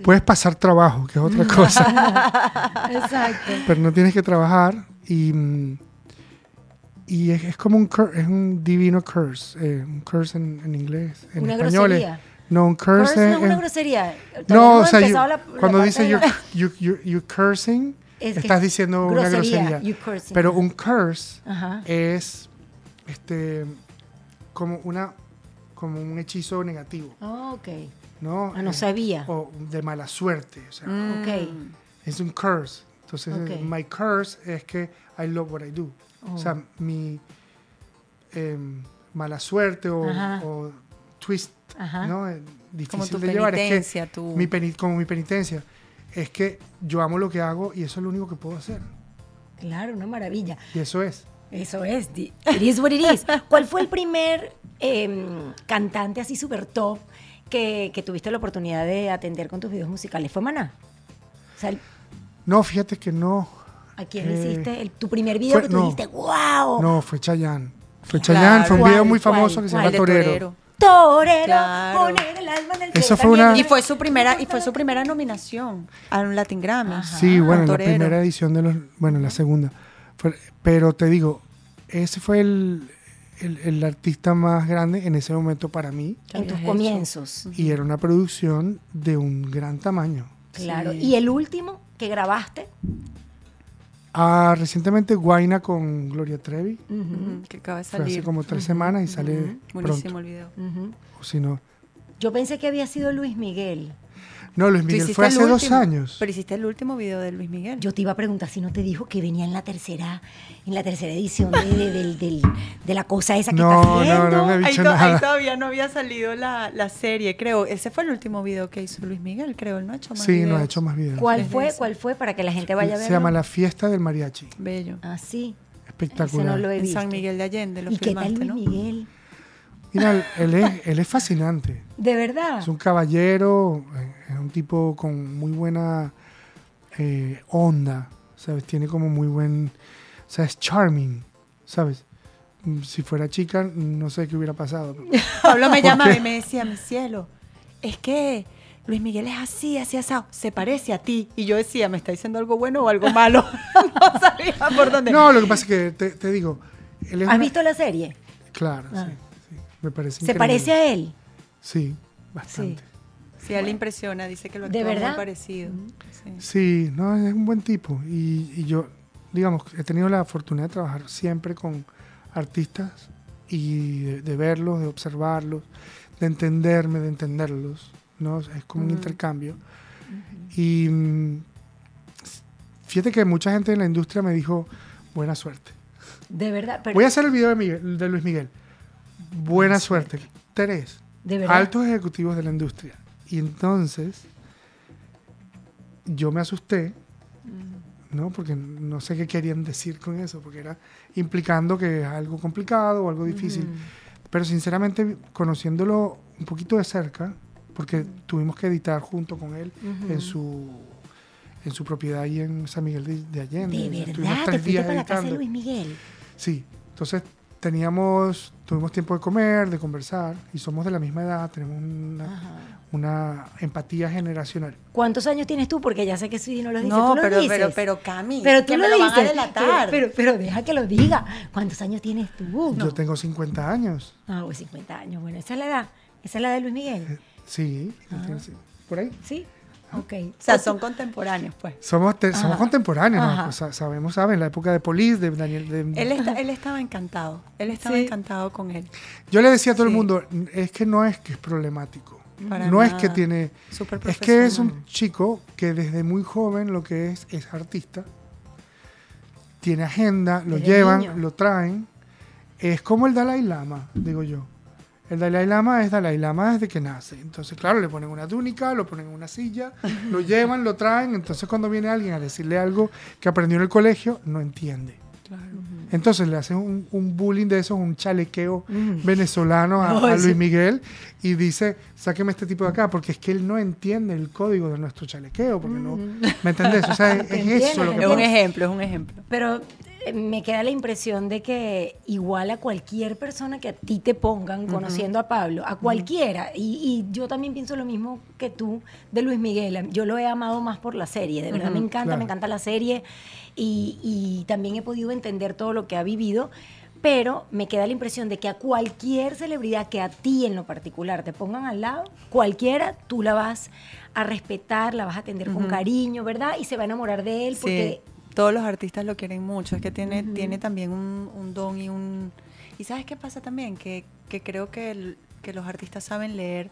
Puedes pasar trabajo, que es otra cosa, Exacto. pero no tienes que trabajar y, y es, es como un, cur- es un divino curse, eh, un curse en, en inglés, en Una español. es- grosería. no, un curse, Curse no es- es una es- grosería. Todavía No, o sea, you- la- la cuando parte dice you're, la- you- you- you cursing, Es que estás es diciendo una grosería, grosería. you cursing. Pero un curse Ajá. es este como una como un hechizo negativo, Ah, ok. ¿no? Ah, no Eh, sabía. O de mala suerte, o sea, Ok. es un curse. Entonces, Ok. eh, my curse es que I love what I do. O sea, Oh. mi em, mala suerte o, twist, Ajá. ¿no? Eh, Difícil Como tu de llevar. Es que tu- mi peni- como mi penitencia es que yo amo lo que hago y eso es lo único que puedo hacer. Claro, una maravilla. Y eso es. Eso es. It is what it is. ¿Cuál fue el primer em, cantante así súper top que, que tuviste la oportunidad de atender con tus videos musicales? ¿Fue Maná? O sea, el- No, fíjate que no. ¿a quién Eh, hiciste el- tu primer video fue- que tú no. dijiste, wow? No, fue Chayanne. Fue Claro. Chayanne, fue un video ¿Cuál, muy famoso cuál, que se llama Torero. Torero, Claro. poner el alma en el Eso fue una- Y fue su primera, y fue su primera nominación a un Latin Grammy. Sí, bueno, en la primera edición de los. Bueno, en la segunda. Pero te digo, ese fue el, el- el artista más grande en ese momento para mí. En tus comienzos. Y era una producción de un gran tamaño. Claro. Sí. ¿Y el último que grabaste? Ah, recientemente Guaina con Gloria Trevi. Que acaba de Fue hace salir. como tres semanas y sale Buenísimo pronto. el video. O si no. Yo pensé que había sido Luis Miguel. No, Luis Miguel fue hace dos años. Pero hiciste el último video de Luis Miguel. Yo te iba a preguntar si no te dijo que venía en la tercera, en la tercera edición de, de- del- del- de la cosa esa que No, está no, haciendo. no me ahí, dicho to- ahí nada. todavía no había salido la, la serie, creo. Ese fue el último video que hizo Luis Miguel, creo. Él no ha hecho más Sí, no ha hecho más videos. ¿Cuál Desde fue? ese. ¿Cuál fue? Para que la gente vaya a verlo. Se llama La Fiesta del Mariachi. Bello. Ah, sí. Ese Espectacular. no lo he En visto. San Miguel de Allende lo ¿Y qué tal Luis ¿no? Miguel? Mira, él es, él es fascinante. ¿De verdad? Es un caballero, eh, un tipo con muy buena eh, onda, ¿sabes? Tiene como muy buen, o sea, es charming, ¿sabes? Si fuera chica, no sé qué hubiera pasado. Pablo me ¿Por llamaba y me decía, mi cielo, es que Luis Miguel es así, así asado, se parece a ti. Y yo decía, ¿me está diciendo algo bueno o algo malo? no sabía por dónde. No, lo que pasa es que te, te digo, él ¿Has una- visto la serie? Claro, Ah. sí, sí, me parece ¿Se increíble. parece a él? Sí, bastante. Sí, a él le impresiona, dice que lo ¿De actúa verdad? muy parecido. Sí. Sí, no, es un buen tipo. Y, y yo, digamos, he tenido la fortuna de trabajar siempre con artistas y de, de verlos, de observarlos, de entenderme, de entenderlos. ¿no? Es como un intercambio. Y mm, fíjate que mucha gente en la industria me dijo, buena suerte. De verdad. Pero, Voy a hacer el video de, Miguel- de Luis Miguel. Buena suerte. Tres. ¿De verdad? Altos ejecutivos de la industria. Y entonces yo me asusté, ¿no? Porque no sé qué querían decir con eso, porque era implicando que es algo complicado o algo difícil. Pero sinceramente, conociéndolo un poquito de cerca, porque tuvimos que editar junto con él en su en su propiedad ahí en San Miguel de, de Allende. De verdad, te fuiste para la casa de. Luis Miguel. Sí, entonces teníamos, tuvimos tiempo de comer, de conversar, y somos de la misma edad, tenemos una, empatía generacional. ¿Cuántos años tienes tú? Porque ya sé que sí, no lo dices. No, tú lo pero, dices. pero, pero Cami, Pero tú que lo, me lo van a dices. delatar. Pero, pero, pero deja que lo diga. ¿Cuántos años tienes tú? Yo tengo 50 años, Ah, pues 50 años. Bueno, esa es la edad. Esa es la de Luis Miguel. sí, sí, por ahí. ¿Sí? Ok. o sea, son contemporáneos, pues. Somos, te- somos contemporáneos, ¿no? Pues, sa- sabemos, saben, la época de Police, de Daniel. de- Él, está- él estaba encantado. Él estaba Sí. encantado con él. Yo le decía a todo el Sí. mundo, es que no es que es problemático. Para no es que nada. tiene... Súper Es que es un chico que desde muy joven lo que es es artista. Tiene agenda, lo Desde llevan, niño. lo traen. Es como el Dalai Lama, digo yo. El Dalai Lama es Dalai Lama desde que nace. Entonces, claro, le ponen una túnica, lo ponen en una silla, lo llevan, lo traen. Entonces, cuando viene alguien a decirle algo que aprendió en el colegio, no entiende. Entonces le hacen un, un bullying de esos, un chalequeo venezolano a, No, a ese- Luis Miguel y dice, sáqueme este tipo de acá, porque es que él no entiende el código de nuestro chalequeo, porque no, ¿me entendés? O sea, es, eso lo que Es un pasa. ejemplo, es un ejemplo. Pero me queda la impresión de que igual a cualquier persona que a ti te pongan conociendo a Pablo, a cualquiera, y, y yo también pienso lo mismo que tú de Luis Miguel, yo lo he amado más por la serie, de verdad me encanta, claro. me encanta la serie y, y también he podido entender todo lo que ha vivido. Pero me queda la impresión de que a cualquier celebridad que a ti en lo particular te pongan al lado, cualquiera, tú la vas a respetar, la vas a atender con cariño, ¿verdad? Y se va a enamorar de él porque todos los artistas lo quieren mucho. Es que tiene, tiene también un, un don y un... ¿Y sabes qué pasa también? Que, que creo que, el- que los artistas saben leer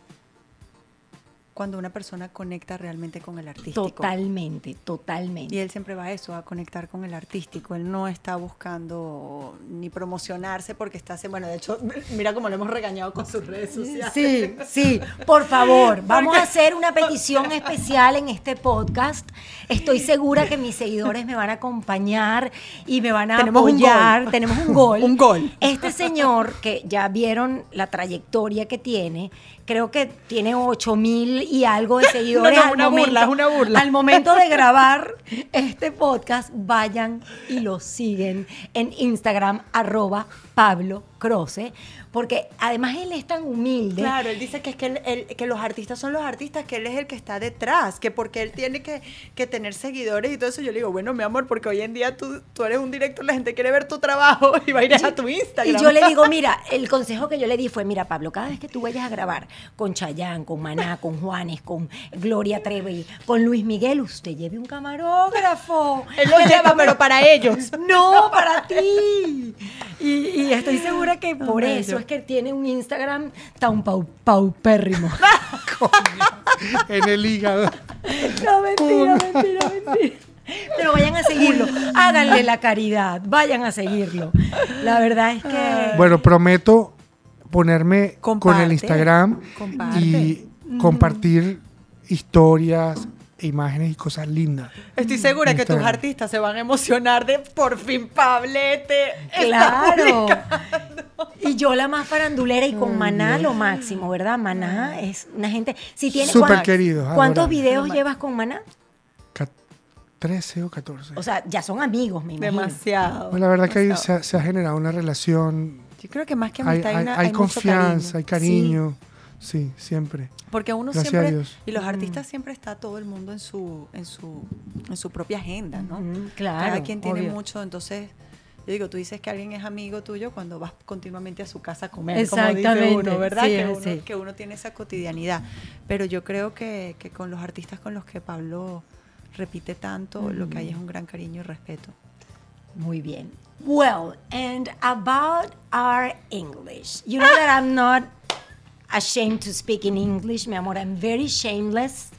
cuando una persona conecta realmente con el artístico. Totalmente, totalmente. Y él siempre va a eso, a conectar con el artístico. Él no está buscando ni promocionarse porque está haciendo... Bueno, de hecho, mira cómo lo hemos regañado con sus redes sociales. Sí, sí, por favor, vamos a hacer una petición especial en este podcast. Estoy segura que mis seguidores me van a acompañar y me van a Tenemos un apoyar. gol. Tenemos un gol. Un gol. Este señor, que ya vieron la trayectoria que tiene, creo que tiene 8 mil y algo de seguidores. No, no, al una burla, momento- es una burla. Al momento de grabar este podcast, vayan y lo siguen en Instagram, arroba Pablo Croce, porque además él es tan humilde. Claro, él dice que es que, él- él- que los artistas son los artistas, que él es el que está detrás, que porque él tiene que, que tener seguidores y todo eso. Yo le digo, bueno, mi amor, porque hoy en día tú, tú eres un director, la gente quiere ver tu trabajo y va a ir a tu Instagram. Y yo le digo, mira, el consejo que yo le di fue, mira, Pablo, cada vez que tú vayas a grabar con Chayán, con Maná, con Juanes, con Gloria Trevi, con Luis Miguel, usted lleve un camarógrafo. Él lo lleva, pero para ellos. No, para ti. Y, y estoy segura que por eso yo. es que tiene un Instagram tan pau, paupérrimo. en el hígado. No, mentira, mentira, mentira. Pero vayan a seguirlo. Háganle la caridad. Vayan a seguirlo. La verdad es que. Bueno, prometo ponerme con el Instagram comparte. y compartir historias, imágenes y cosas lindas. Estoy segura que tus artistas se van a emocionar de por fin Pablete. Claro. publicando". Y yo la más farandulera y con Maná lo máximo, ¿verdad? Maná es una gente. Si tiene, Súper ¿cuán- queridos, ¿Cuántos videos llevas con Maná? Ca- 13 o 14. O sea, ya son amigos, me imagino. Demasiado. Bueno, la verdad que hay- se, demasiado. ha, se ha generado una relación, Yo creo que más que amistad hay, hay- una- hay hay mucho confianza, hay cariño. cariño. Sí, siempre. Porque uno Gracias siempre a Dios. y los artistas siempre está todo el mundo en su en su en su propia agenda, ¿no? Ujú, claro, Cada quien tiene obvio. mucho, entonces yo digo, tú dices que alguien es amigo tuyo cuando vas continuamente a su casa a comer, como dice Exactamente, uno, ¿verdad? sí, que, es uno, así. que uno tiene esa cotidianidad. Pero yo creo que, que con los artistas con los que Pablo repite tanto, lo que hay es un gran cariño y respeto. Muy bien. Well, and about our English. You know that I'm not ashamed to speak in English, mi amor. I'm very shameless.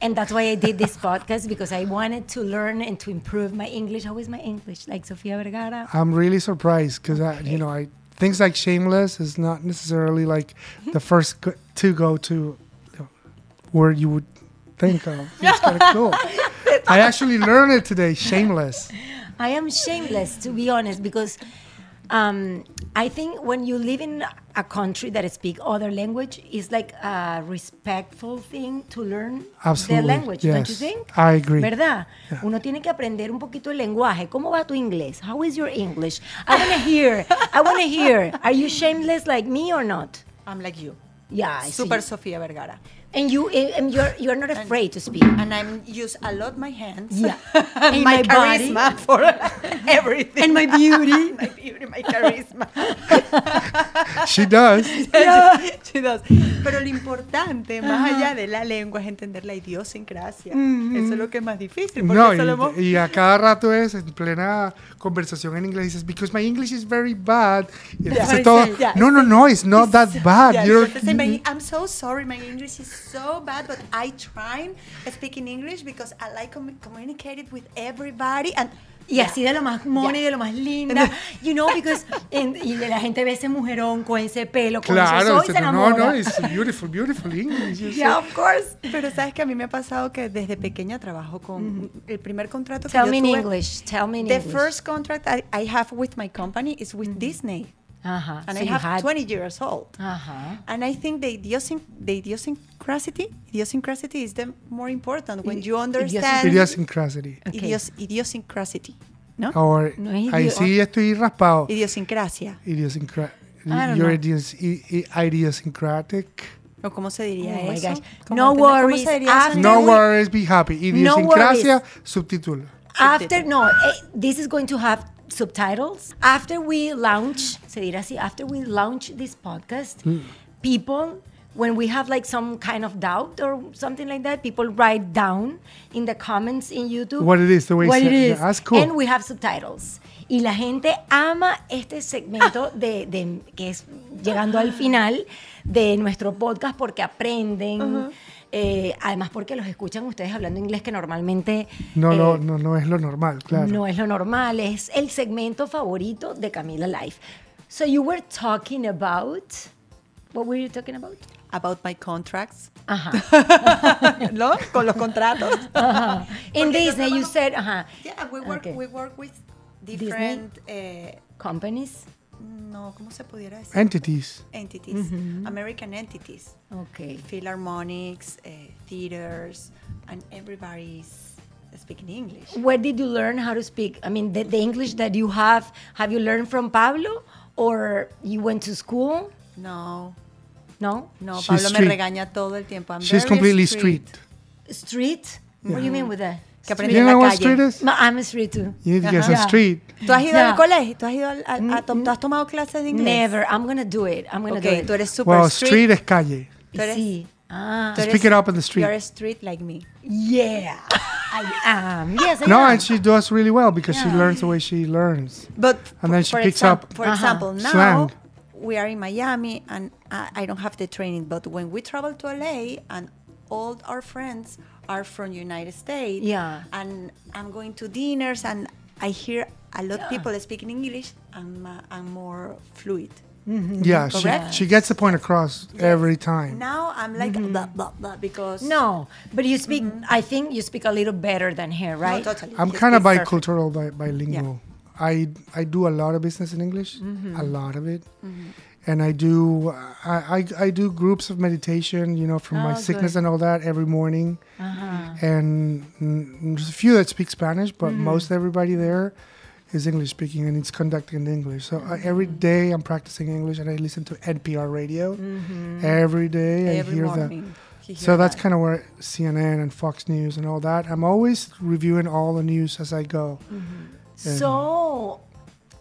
And that's why I did this podcast because I wanted to learn and to improve my English. How is my English? Like Sofia Vergara? I'm really surprised because i uh, you know I things like Shameless is not necessarily like hmm? the first go- to go to word you would think of. It's kind of cool. I actually learned it today. Shameless. I am shameless, to be honest, because um, I think when you live in a country that speak other language, it's like a respectful thing to learn Absolutely, the language, don't you yes. think? I agree. ¿Verdad? Yeah. Uno tiene que aprender un poquito el lenguaje. ¿Cómo va tu inglés? How is your English? I want to hear. I want to hear. Are you shameless like me or not? I'm like you. Yeah, I see. Super Sofía Vergara. And you, and you're, you're not afraid to speak. And I'm use a lot my hands. Yeah. and And my, my body. charisma for everything. And my beauty. my beauty, my charisma. She does. She does. Pero lo importante, más allá de la lengua, es entender la idiosincrasia. Eso es lo que es más difícil. Porque No, eso lo hemos- y, y a cada rato es en plena conversación en inglés dices because my English is very bad. Y entonces Yeah. todo, Yeah. no, no, no, it's not that bad. Yeah, You're- say, "My- I'm so sorry, my English is so bad, but I try speaking English because I like commu- communicating with everybody. And Y así de lo más mono y de lo más linda. You know, because en- y la gente ve ese mujerón con ese pelo, con Claro, y se no, no, enamora. it's beautiful, beautiful English. you Yeah, say. of course. Pero sabes que a mí me ha pasado que desde pequeña trabajo con el primer contrato que Tell yo me in tuve- English. Tell me in The English. first contract I, I have with my company is with Disney, Ajá. and so I have had- 20 years old. Ajá. And I think the, idiosyn- the idiosyncrasy, idiosyncrasy is the more important when you understand Idiosyncrasy. Okay. idios- idiosyncrasy, ¿no? Or, No es ahí sí estoy raspado. Idiosincrasia. You're idios- idiosyncratic. ¿O cómo se diría Oh eso? gosh. ¿Cómo No entender- worries, se diría eso en after No worries, be happy. Idiosincrasia, subtítulo. After, no, eh, this is going to have subtitles. After we launch, se dirá así, after we launch this podcast, Mm. people, when we have like some kind of doubt or something like that, people write down in the comments in YouTube What it is, the way what it is. that's cool. And we have subtitles. Y la gente ama este segmento de, de- que es llegando al final de nuestro podcast porque aprenden. Eh, además porque los escuchan ustedes hablando inglés que normalmente No, eh, no, no, no es lo normal, claro. no es lo normal, es el segmento favorito de Camila Life. So you were talking about what were you talking about? About my contracts. Ajá. ¿No? Con los contratos. ajá. In Disney you said, ajá. Yeah, we work, Okay. we work with different, eh, Companies. No, ¿cómo se pudiera decir? Entities. entities, American entities, Okay. philharmonics, eh, theaters, and everybody's speaking English. Where did you learn how to speak? I mean, the, the English that you have, have you learned from Pablo or you went to school? No, No? no, She's Pablo me regaña todo el tiempo. I'm She's very completely street. Street? What do you mean with that? Que aprendí You en know la what calle. street is? No, I'm a street too. You need to get some Yeah. street. ¿Tú has ido Yeah. al colegio? ¿Tú has, ido al, al- a to- ¿tú has tomado clases de inglés? Never. I'm gonna do it. I'm gonna Ok, do it. tú eres super Well, street. street es calle. Tú eres- Sí. Ah, Tú Just pick it up in the street. You're a street like me. yeah. I am. Yes, I No, am. and she does really well because she learns the way she learns. But And then she picks up For Uh-huh. example, now slang. we are in Miami and I, I don't have the training. But when we travel to LA and all our friends are from United States, Yeah. and I'm going to dinners and I hear a lot Yeah. of people speaking English, I'm uh, I'm more fluid. Mm-hmm. Yeah, she, Correct. she gets the point across every time. Now I'm like mm-hmm. blah blah blah because No, but you speak. Mm-hmm. I think you speak a little better than her, No, right? totally. I'm kind of it's perfect. bicultural, bi- bilingual. I I do a lot of business in English, a lot of it, and I do I, I I do groups of meditation, you know, from my Oh, sickness good. and all that every morning, Uh-huh. and mm, there's a few that speak Spanish, but most everybody there is English speaking and it's conducted in English. So I, every day I'm practicing English and I listen to NPR radio every day. every I hear morning. that. So that's that. kind of where CNN and Fox News and all that. I'm always reviewing all the news as I go. So,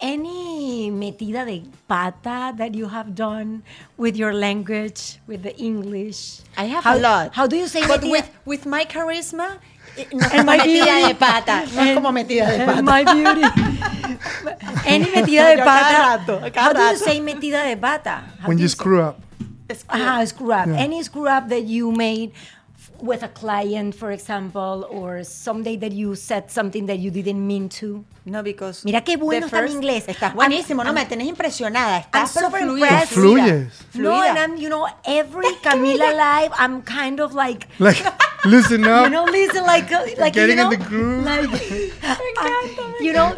any metida de pata that you have done with your language, with the English? I have how, a lot. How do you say But metida? with, with my charisma, eh, no And como my metida beauty. de pata. No es como metida de pata. My beauty. any metida de Yo cada pata. rato, a how do you say metida de pata? How when do you say- screw up. Ah, screw up. Yeah. Any screw up that you made f- with a client, for example, or someday that you said something that you didn't mean to. No, because Mira qué bueno the está mi inglés. Estás I'm- buenísimo, no I'm- me tenés impresionada. I'm Estás super fluida. impressed. Fluyes. No, and I'm, you know, every Camila live, I'm kind of like, Like, listen up. you know, listen, like, uh, like Getting you in know, the groove. Like, I- you know,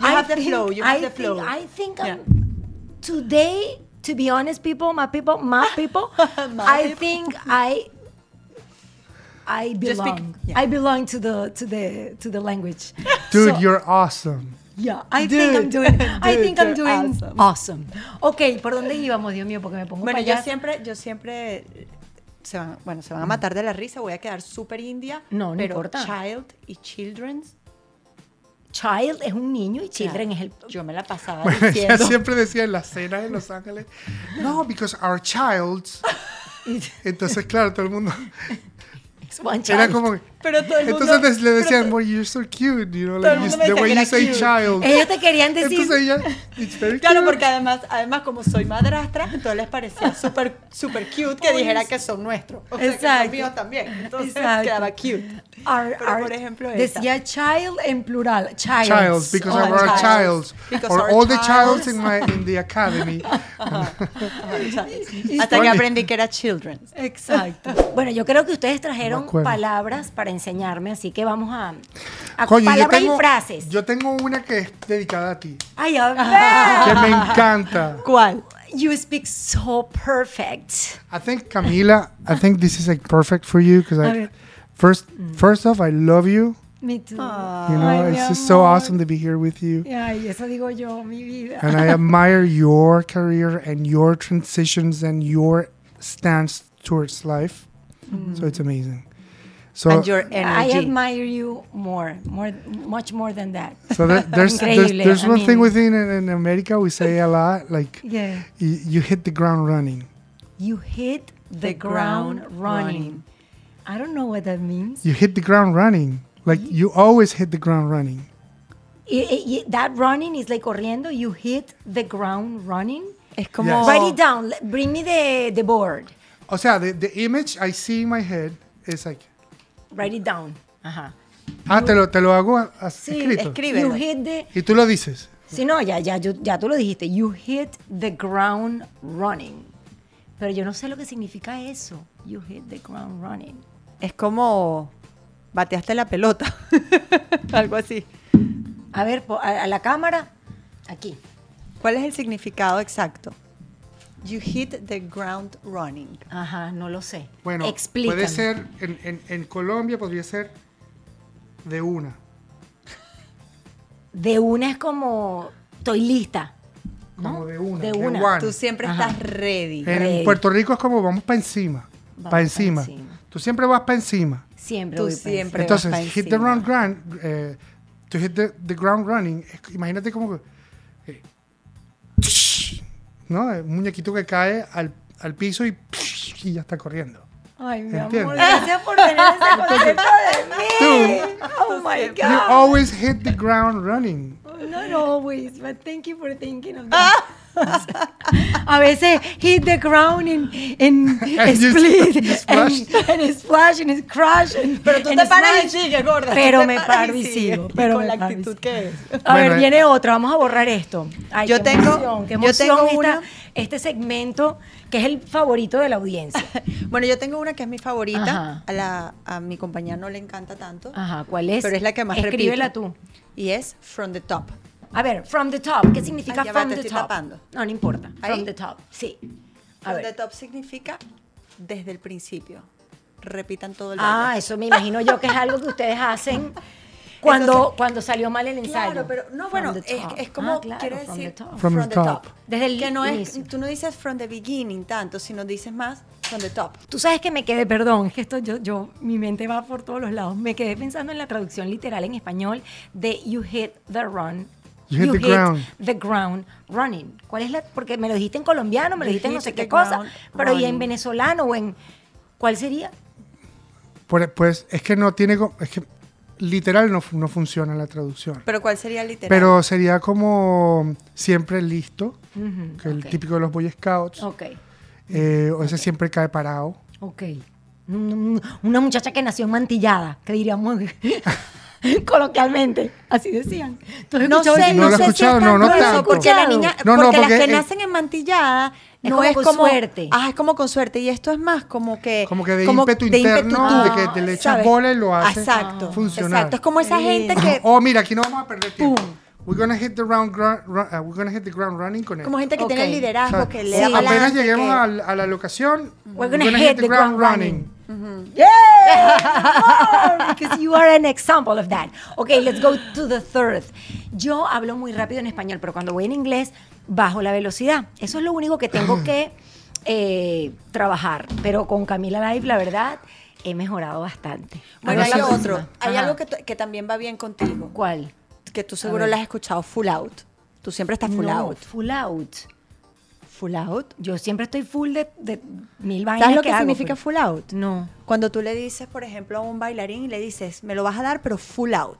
You have the think- flow, you have I the think, flow. I think Yeah. I'm, today, to be honest, people, my people, my people, My I people. think I. I belong. yeah. I belong to the to the to the language. Dude, So- you're awesome. Yeah, I think I'm Dude. doing. I Dude, think I'm doing awesome. awesome. Ok, ¿por dónde íbamos, Dios mío? Porque me pongo Bueno, para yo allá. siempre, yo siempre se van, bueno, se van a matar de la risa, voy a quedar súper india. No, no pero importa. child y children's, Child es un niño y children es el. yo me la pasaba Bueno, ella diciendo. siempre decía en la cena en Los Ángeles, no, because our childs. Entonces, claro, todo el mundo It's one era child. como. Pero todo el mundo- Entonces le decían, pero well, you're so cute, you know, like, you- the way you era say cute. child. Ellos te querían decir. Entonces ella, it's very Claro, cute. porque además, además como soy madrastra, entonces les parecía súper súper cute que dijera que son nuestros. O sea, que son Exacto. míos también. Entonces Exacto. quedaba cute. Our- Pero, our- por ejemplo, esta. decía child en plural. Childs. Childs, because Oh, of our childs. or our all the childs. in my in the academy. Hasta que aprendí que era children. Exacto. Bueno, yo creo que ustedes trajeron Palabras para enseñarme, así que vamos a. a Coño, yo palabras tengo, y frases. yo tengo una que es dedicada a ti, Ay, a ver. que me encanta. ¿Cuál? You speak so perfect. I think Camila, I think this is like perfect for you because I first first off I love you. Me too. You know, it's just so awesome to be here with you. Ay, eso digo yo, mi vida. And I admire your career and your transitions and your stance towards life. So it's amazing. So And your I admire you more, more, much more than that. so there, there's, there's Increíble, there's I one thing within in, in America we say a lot like Yeah. you, you hit the ground running. You hit the, The ground, ground running. running. I don't know what that means. You hit the ground running. Like you always hit the ground running. I- I- I- that running is like corriendo. You hit the ground running. Es como. Yes. Write it down. Bring me the, the board. O sea, the, the image I see in my head is like, Write it down. Ajá. ah, te lo, te lo hago a- a- Sí, escrito. escríbelo. You hit the. Y tú lo dices. Si no, ya, ya, yo- ya tú lo dijiste. You hit the ground running. Pero yo no sé lo que significa eso. You hit the ground running. Es como. Bateaste la pelota. Algo así. A ver, po- a, a la cámara. Aquí. ¿Cuál es el significado exacto? You hit the ground running. Ajá, no lo sé. Bueno, Explícame. puede ser, en, en, en Colombia podría ser de una. De una es como. Estoy lista. ¿no? Como de una. De de una. one. Tú siempre Ajá. estás ready. En Ready. Puerto Rico es como vamos para encima. Vamos Para encima. pa' encima. Tú siempre vas para encima. Siempre Tú voy siempre. encima. Entonces, vas pa' hit the encima. ground run, eh, to hit the, the ground running, imagínate como que, eh, ¿no? Un muñequito que cae al, al piso y, y ya está corriendo. Ay, mi amor, ¿Entiendes? gracias por tener ese concepto de mí. Oh my You God. always hit the ground running. Not always, but thank you for thinking of that. A veces hit the ground in, in And you- split and, and splash and crash. and- Pero tú and te paras y sigues, gorda. Pero me paras paro y sigo. Pero con la actitud que es. A ver, Bueno, viene otra. Vamos a borrar esto. Ay, Yo qué tengo- emoción, qué yo emoción tengo esta- una- este segmento que es el favorito de la audiencia. Bueno, yo tengo una que es mi favorita. Ajá. A, la, a mi compañera no le encanta tanto. Ajá, ¿cuál es? Pero es la que más Escríbela repito. tú. Y es From the Top. A ver, from the top. ¿Qué significa Ay, va, from te the estoy top? tapando. No, no importa. ¿Ahí? From the top. Sí. A From ver. the Top significa desde el principio. Repitan todo el Ah, baile. eso me imagino yo que es algo que ustedes hacen cuando, Entonces- cuando salió mal el ensayo. Claro, pero no, From bueno, the es, top. es como Ah, claro, quiere from decir the top. From the top. Desde el que no es, inicio. tú no dices from the beginning tanto, sino dices más from the top. Tú sabes que me quedé, perdón, es que esto yo, yo, mi mente va por todos los lados. Me quedé pensando en la traducción literal en español de you hit the run. You hit the ground. the ground running. ¿Cuál es la? Porque me lo dijiste en colombiano, me lo dijiste en no sé qué cosa, pero y en venezolano o en ¿cuál sería? Por- Pues es que no tiene. Es que literal no, no funciona la traducción. Pero ¿cuál sería literal? Pero sería como siempre listo, que el típico de los Boy Scouts. Ok, eh, o ese siempre cae parado. ok. Una muchacha que nació mantillada, que diríamos coloquialmente, así decían. ¿Tú has no sé, No no, lo he sé si escuchado, es no, tan no grueso, tanto. porque la niña, No, no, porque, porque las que nacen en mantillada Es no como es con como suerte. Ah, es como con suerte y esto es más como que Como que de ímpetu interno, de que te le echas ¿sabes? bola y lo hace Exacto, funcionar. Exacto, es como esa gente que Oh, mira, aquí no vamos a perder tiempo. Pum. We're gonna hit the ground, uh, we're gonna hit the ground running con él. como gente que Ok. tiene O liderazgo, sea, que le sí. apenas lleguemos que- a, la- a la locación, We're gonna hit the ground running. Yeah! Because you are an example of that. Okay, let's go to the third. Yo hablo muy rápido en español, pero cuando voy en inglés, bajo la velocidad. Eso es lo único que tengo que eh, trabajar. Pero con Camila Live, la verdad, he mejorado bastante. Bueno, hay otro, hay Ajá. algo que, t- que también va bien contigo, ¿Cuál? Que tú seguro lo has escuchado, full out. Tú siempre estás full No, out. Full out. Full out. Yo siempre estoy full de, de mil vainas ¿Sabes lo que, hago, significa pero- full out? No. Cuando tú le dices, por ejemplo, a un bailarín y le dices, me lo vas a dar, pero full out,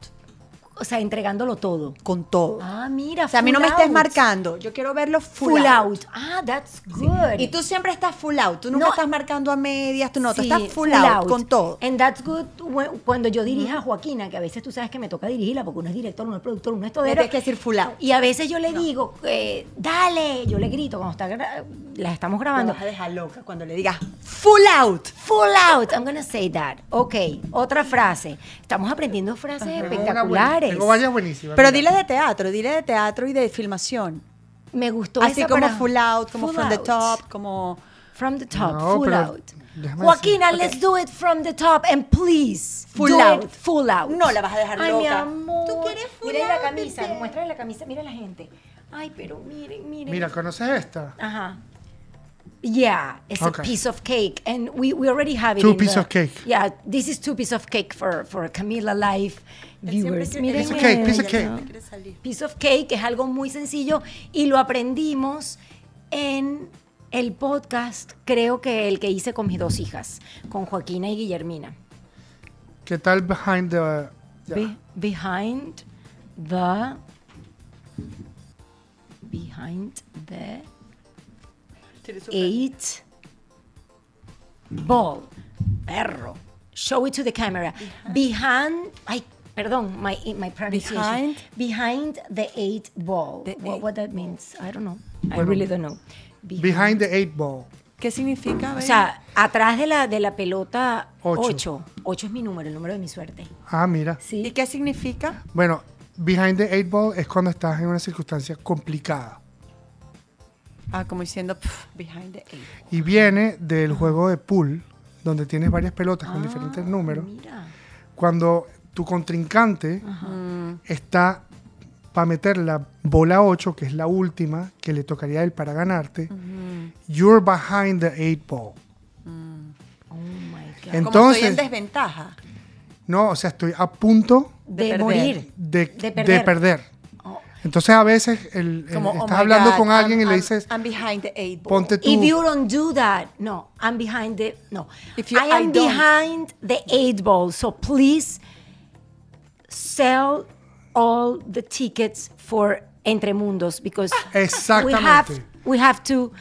O sea, entregándolo todo. con todo. Ah, mira, o sea, a mí no me estés marcando, yo quiero verlo full, Full, out. out. Ah, that's good. Y tú siempre estás full out, tú nunca No. estás marcando a medias, tú no, tú estás full, out, con todo. And that's good cuando yo dirija a Joaquina, que a veces tú sabes que me toca dirigirla porque uno es director, uno es productor, uno es todero. tienes que decir full out. Y a veces yo le digo, eh, dale, yo le grito cuando está las estamos grabando. vas a dejar loca cuando le digas full out. Full out, I'm gonna say that. Ok, otra frase. Estamos aprendiendo frases espectaculares. Tengo varias buenísimas. Pero mira. dile de teatro, dile de teatro y de filmación. Me gustó Así esa como para- full out, como Full from the out. top, como... From the top, No, full out. Joaquina, decir- let's do it from the top and please. Full do out. it full out. No la vas a dejar Ay, mi loca. amor. Tú quieres full Miren la camisa, muéstrale la camisa, mira la gente. Ay, pero miren, miren. Mira, ¿conoces esta? Ajá. Yeah, it's Okay. a piece of cake, and we, we already have it. Two piece the- of cake. Yeah, this is two piece of cake for for Camila Live viewers. Miren Piece of cake, piece of cake. Piece of Cake es algo muy sencillo y lo aprendimos en el podcast, creo que el que hice con mis dos hijas, con Joaquina y Guillermina. ¿Qué tal behind the... Be- behind the behind the eight ball perro show it to the camera behind ay perdón my my pronunciation Behind? behind the eight ball The what, eight what that means I don't know I Bueno, really don't know Behind the eight ball. ¿Qué significa? o sea atrás de la de la pelota Ocho. 8 8 es mi número el número de mi suerte Ah, mira. sí ¿Y qué significa? Bueno, behind the eight ball es cuando estás en una circunstancia complicada. Ah, como diciendo pff, behind the eight. Y viene del juego de pool, donde tienes varias pelotas con Ah, diferentes números. mira Cuando tu contrincante está para meter la bola 8, que es la última que le tocaría a él para ganarte, you're behind the eight ball. oh my god Como Entonces, estoy en desventaja. no, o sea, estoy a punto de, perder. morir de, De de perder. Oh, Entonces a veces el- el- Como, oh estás my hablando God, con alguien I'm- y le dices, I'm behind the eight ball. ponte tú. If you don't do that, no, I'm behind the no. If you- I am I behind the eight ball. So please sell all the tickets for Entre Mundos because we have Exactamente. we have to.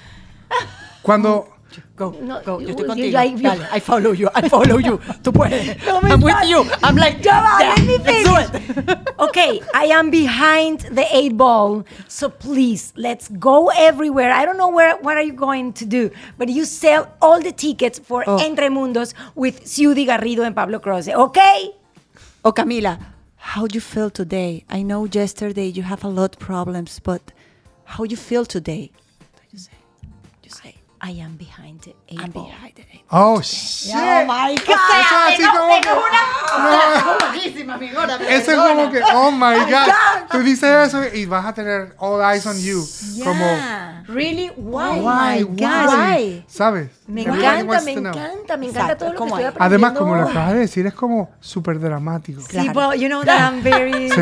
Cuando Go, No, go. Yo you- estoy contigo. like- you- Dale, I follow you. I follow you. Tú puedes. No I'm with you. I'm like, Ya va, let me let's do finish. it. Okay, I am behind the eight ball. So please, let's go everywhere. I don't know where what are you going to do, but you sell all the tickets for Oh. Entre Mundos with Ciudi Garrido and Pablo Croce. Okay? Oh, Camila, how do you feel today? I know yesterday you have a lot of problems, but how do you feel today? I am behind the eight I'm ball. behind the eight. Oh, shit. Oh my Eso es así como que- Eso es como que, oh my God. Tú dices eso y vas a tener all eyes on you. Como, Yeah. Really? Why? why, Oh God. why? ¿Sabes? Me encanta, me encanta, me encanta todo lo que ¿cómo estoy es? aprendiendo. Además, como lo acabas de decir, es como súper dramático. Sí, well, you know that I'm very...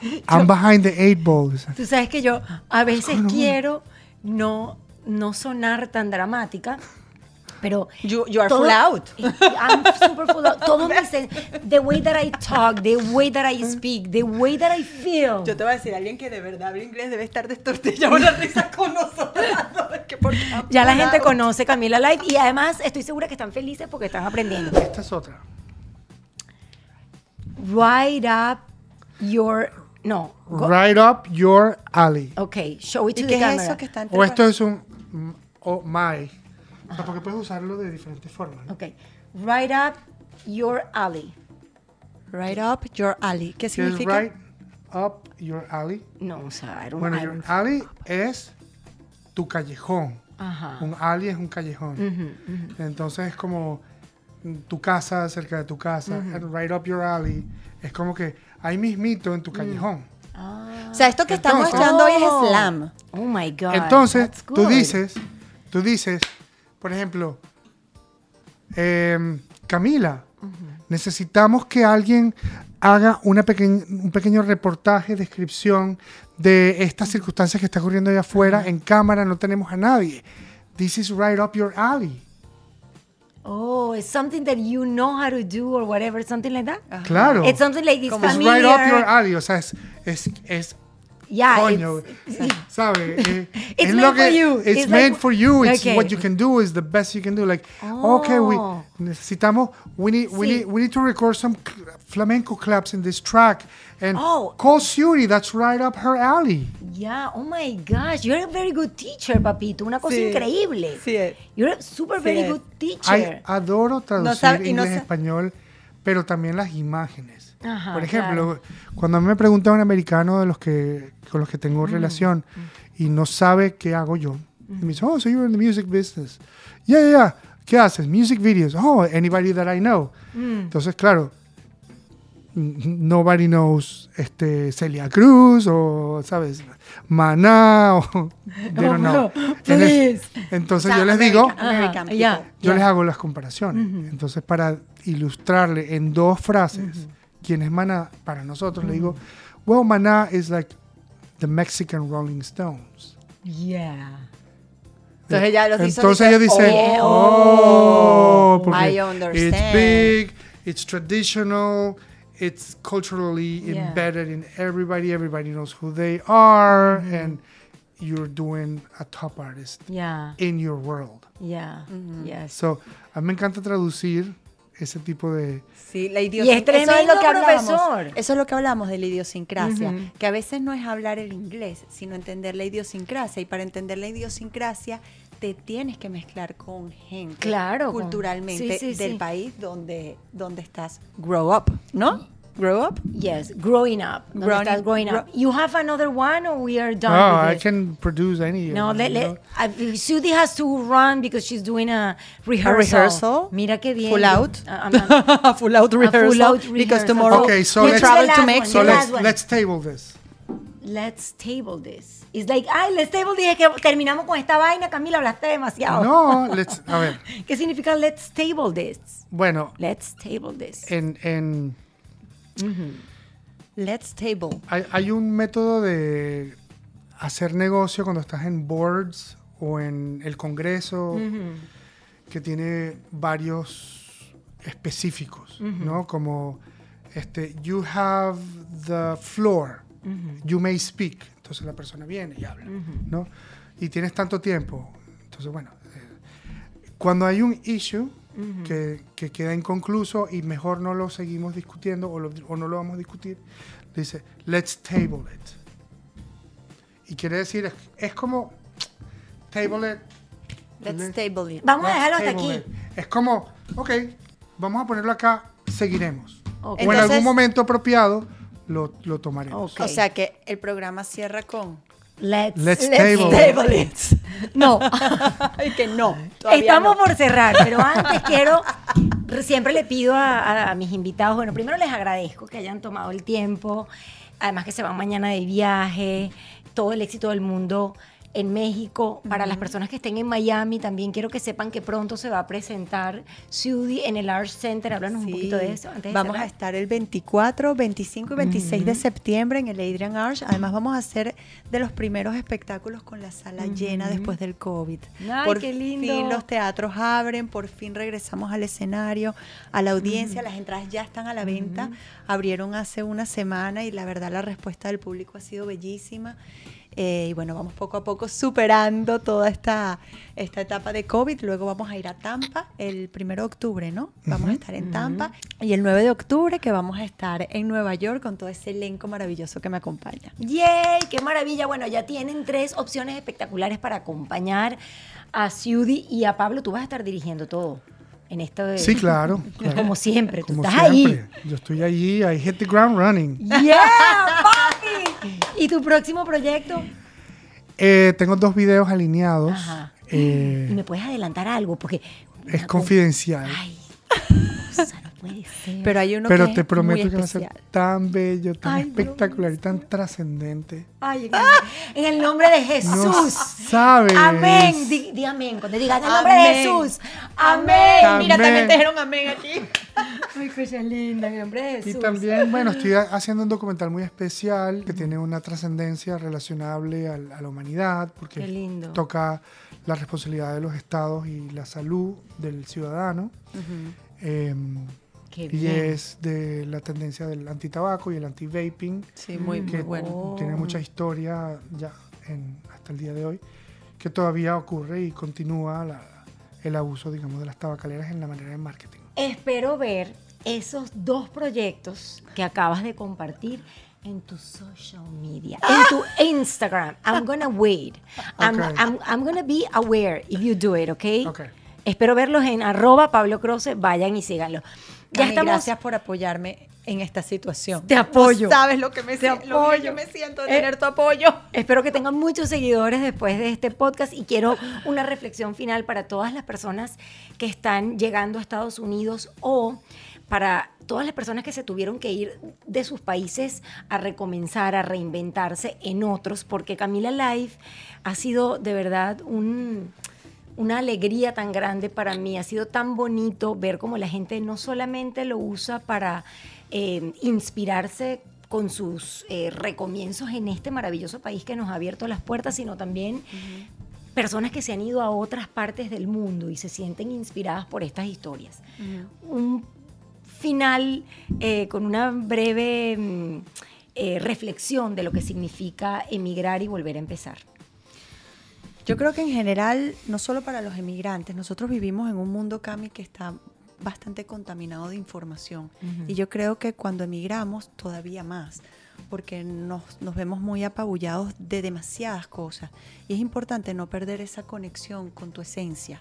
Sí. I'm behind the eight balls. Tú sabes que yo a veces quiero no, no sonar tan dramática, pero... You- you are todo- full out. I'm super full out. Todo me sen- The way that I talk, the way that I speak, the way that I feel. Yo te voy a decir, alguien que de verdad habla inglés debe estar destortillado la risa con nosotros. ¿no? Es que porque I'm Ya la gente conoce Camila Live y además estoy segura que están felices porque están aprendiendo. Esta es otra. Write up your... No. go- Right up your alley. Ok, show it ¿Y to qué the es camera. eso que está entre O esto es un o my. O sea, porque puedes usarlo de diferentes formas. ¿no? Ok. Write up your alley. Right up your alley. ¿Qué ¿Qué es significa? right up your alley? No, o sea, I don't, Bueno, I your alley es tu callejón. Ajá. Un alley es un callejón. Entonces es como mm, tu casa cerca de tu casa. And right up your alley es como que ahí mismito en tu callejón. O sea, esto que estamos Entonces- escuchando hoy es Oh. slam. Oh my God. Entonces, tú dices, tú dices, por ejemplo, em, Camila, necesitamos que alguien haga una peque- un pequeño reportaje, descripción de estas circunstancias que está ocurriendo allá afuera. En cámara no tenemos a nadie. This is right up your alley. Oh, it's something that you know how to do or whatever, something like that. Claro. It's something like it's It's familiar. right up your alley. O sea, es, es, es Yeah, coño, it's- ¿sabes? Eh, It's meant que, for you. It's, It's meant like- for you. It's Okay. what you can do. Is the best you can do. Like, okay, we Oh. necesitamos. We need, we Sí. need, we need to record some cl- flamenco claps in this track. And Oh. call Suri. That's right up her alley. Yeah, oh my gosh, you're a very good teacher, papito. Una cosa Sí, increíble. sí es. You're a super Sí very es. good Ay, teacher. adoro traducir no inglés sa- español, pero también las imágenes. Ajá, Por ejemplo, cuando a mí me pregunta un americano de los que con los que tengo relación y no sabe qué hago yo, y me dice, oh, so you're in the music business. Yeah, yeah, yeah. ¿Qué haces? Music videos. Oh, anybody that I know. Entonces, claro, nobody knows este, Celia Cruz o, ¿sabes? Maná o... they don't know. En el- entonces O sea, yo les digo, yo les hago las comparaciones. Entonces, para ilustrarle en dos frases quién es Maná, para nosotros le digo, well, Maná is like the Mexican Rolling Stones. Yeah. Entonces ya los hizo Entonces ellos dicen, oh, oh, porque I understand. it's big, it's traditional, it's culturally Yeah. embedded in everybody, everybody knows who they are, and you're doing a top artist Yeah, in your world. yeah, yes. So, a mí me encanta traducir ese tipo de... Sí, la idiosincrasia. eso es lo que hablamos. profesor. Eso es lo que hablamos de la idiosincrasia. Ujú. Que a veces no es hablar el inglés, sino entender la idiosincrasia. Y para entender la idiosincrasia, te tienes que mezclar con gente. Claro, con- Culturalmente sí, sí, del sí. país donde, donde estás. Grow up, ¿no? Grow up. Yes, growing up. ¿Dónde Growing- estás growing up? grow- You have another one or we are done with I can produce any. No, let, let, uh, Sudi has to run because she's doing a rehearsal. rehearsal? Mira qué bien. Full out. Uh, full out rehearsal. full out Because rehearsal. tomorrow Okay, so we let's- travel to Mexico. So let's, let's table this. Let's table this. It's like, ay, let's table. Es que terminamos con esta vaina, Camila, hablaste demasiado. No, let's, a ver, ¿Qué significa let's table this? bueno, Let's table this. en, en Let's Table. Hay, hay un método de hacer negocio cuando estás en boards o en el Congreso que tiene varios específicos, ¿no? Como este, you have the floor, you may speak. Entonces la persona viene y habla, ¿no? Y tienes tanto tiempo. Entonces, bueno, eh, cuando hay un issue que, que queda inconcluso y mejor no lo seguimos discutiendo o, lo- o no lo vamos a discutir, dice, let's table it. Y quiere decir, es, es como, table it. Let's table it. Vamos a dejarlo hasta aquí. it. Es como, ok, vamos a ponerlo acá, seguiremos. Ok. O en Entonces- algún momento apropiado lo, lo tomaremos. O sea que el programa cierra con Let's, Let's table it. No, y que no. estamos no. por cerrar, pero antes quiero, siempre le pido a, a- a mis invitados, bueno, primero les agradezco que hayan tomado el tiempo, además que se van mañana de viaje, todo el éxito del mundo en México. Para las personas que estén en Miami, también quiero que sepan que pronto se va a presentar Sudi en el Arts Center. Háblanos un Sí. poquito de eso. Antes de Vamos a estar el 24, 25 y 26 de septiembre en el Adrian Arch. Además, vamos a hacer de los primeros espectáculos con la sala llena después del COVID. Ay, por qué lindo. fin los teatros abren, por fin regresamos al escenario, a la audiencia. Las entradas ya están a la venta. Abrieron hace una semana y la verdad la respuesta del público ha sido bellísima. Eh, y bueno, vamos poco a poco superando toda esta, esta etapa de COVID. Luego vamos a ir a Tampa el primero de octubre, ¿no? Vamos a estar en Tampa. Y el 9 de octubre que vamos a estar en Nueva York con todo ese elenco maravilloso que me acompaña. ¡Yay! ¡Qué maravilla! Bueno, ya tienen tres opciones espectaculares para acompañar a Ciudi y a Pablo. Tú vas a estar dirigiendo todo en esto de... Sí, claro. claro. Como siempre, tú Como estás siempre. Yo estoy allí, I hit the ground running. ahí. ¡Yeah! ¿Y tu próximo proyecto? Eh, tengo dos videos alineados. Ajá. Eh, ¿Y me puedes adelantar algo? Porque... es confidencial. Ay, cosa, no puede ser. Pero hay uno pero que te es prometo muy que va a ser tan bello, tan Ay, espectacular y tan trascendente. Ay, en, el, en el nombre de Jesús. No sabes. Amén. Di, di amén. Cuando digas en el nombre de. Jesús. Amén. Amén. Mira, también te dijeron amén aquí. Ay, cosa linda. En el nombre de Y Jesús. también, bueno, estoy ha- haciendo un documental muy especial que tiene una trascendencia relacionable a, la humanidad, porque Qué lindo. toca la responsabilidad de los estados y la salud del ciudadano. Qué y bien. es de la tendencia del antitabaco y el anti-vaping, Sí, muy, que muy bueno. tiene mucha historia ya en- hasta el día de hoy, que todavía ocurre y continúa la- el abuso, digamos, de las tabacaleras en la manera de marketing. Espero ver esos dos proyectos que acabas de compartir en tu social media, en tu Instagram. I'm gonna wait. I'm, Ok. I'm, I'm gonna be aware if you do it, ¿ok? Ok. Espero verlos en arroba Pablo Croce. Vayan y síganlo. Ya estamos. Gracias por apoyarme en esta situación. Te apoyo. No sabes lo que me Te si- lo que apoyo. yo me siento de Eh, tener tu apoyo. Espero que tengan muchos seguidores después de este podcast y quiero una reflexión final para todas las personas que están llegando a Estados Unidos o para todas las personas que se tuvieron que ir de sus países a recomenzar, a reinventarse en otros, porque Camila Life ha sido de verdad un, una alegría tan grande para mí. Ha sido tan bonito ver cómo la gente no solamente lo usa para eh, inspirarse con sus eh, recomienzos en este maravilloso país que nos ha abierto las puertas, sino también personas que se han ido a otras partes del mundo y se sienten inspiradas por estas historias. Un final eh, con una breve mm, reflexión de lo que significa emigrar y volver a empezar. Yo creo que en general, no solo para los emigrantes, nosotros vivimos en un mundo, Cami, que está bastante contaminado de información. Y yo creo que cuando emigramos, todavía más, porque nos, nos vemos muy apabullados de demasiadas cosas. Y es importante no perder esa conexión con tu esencia,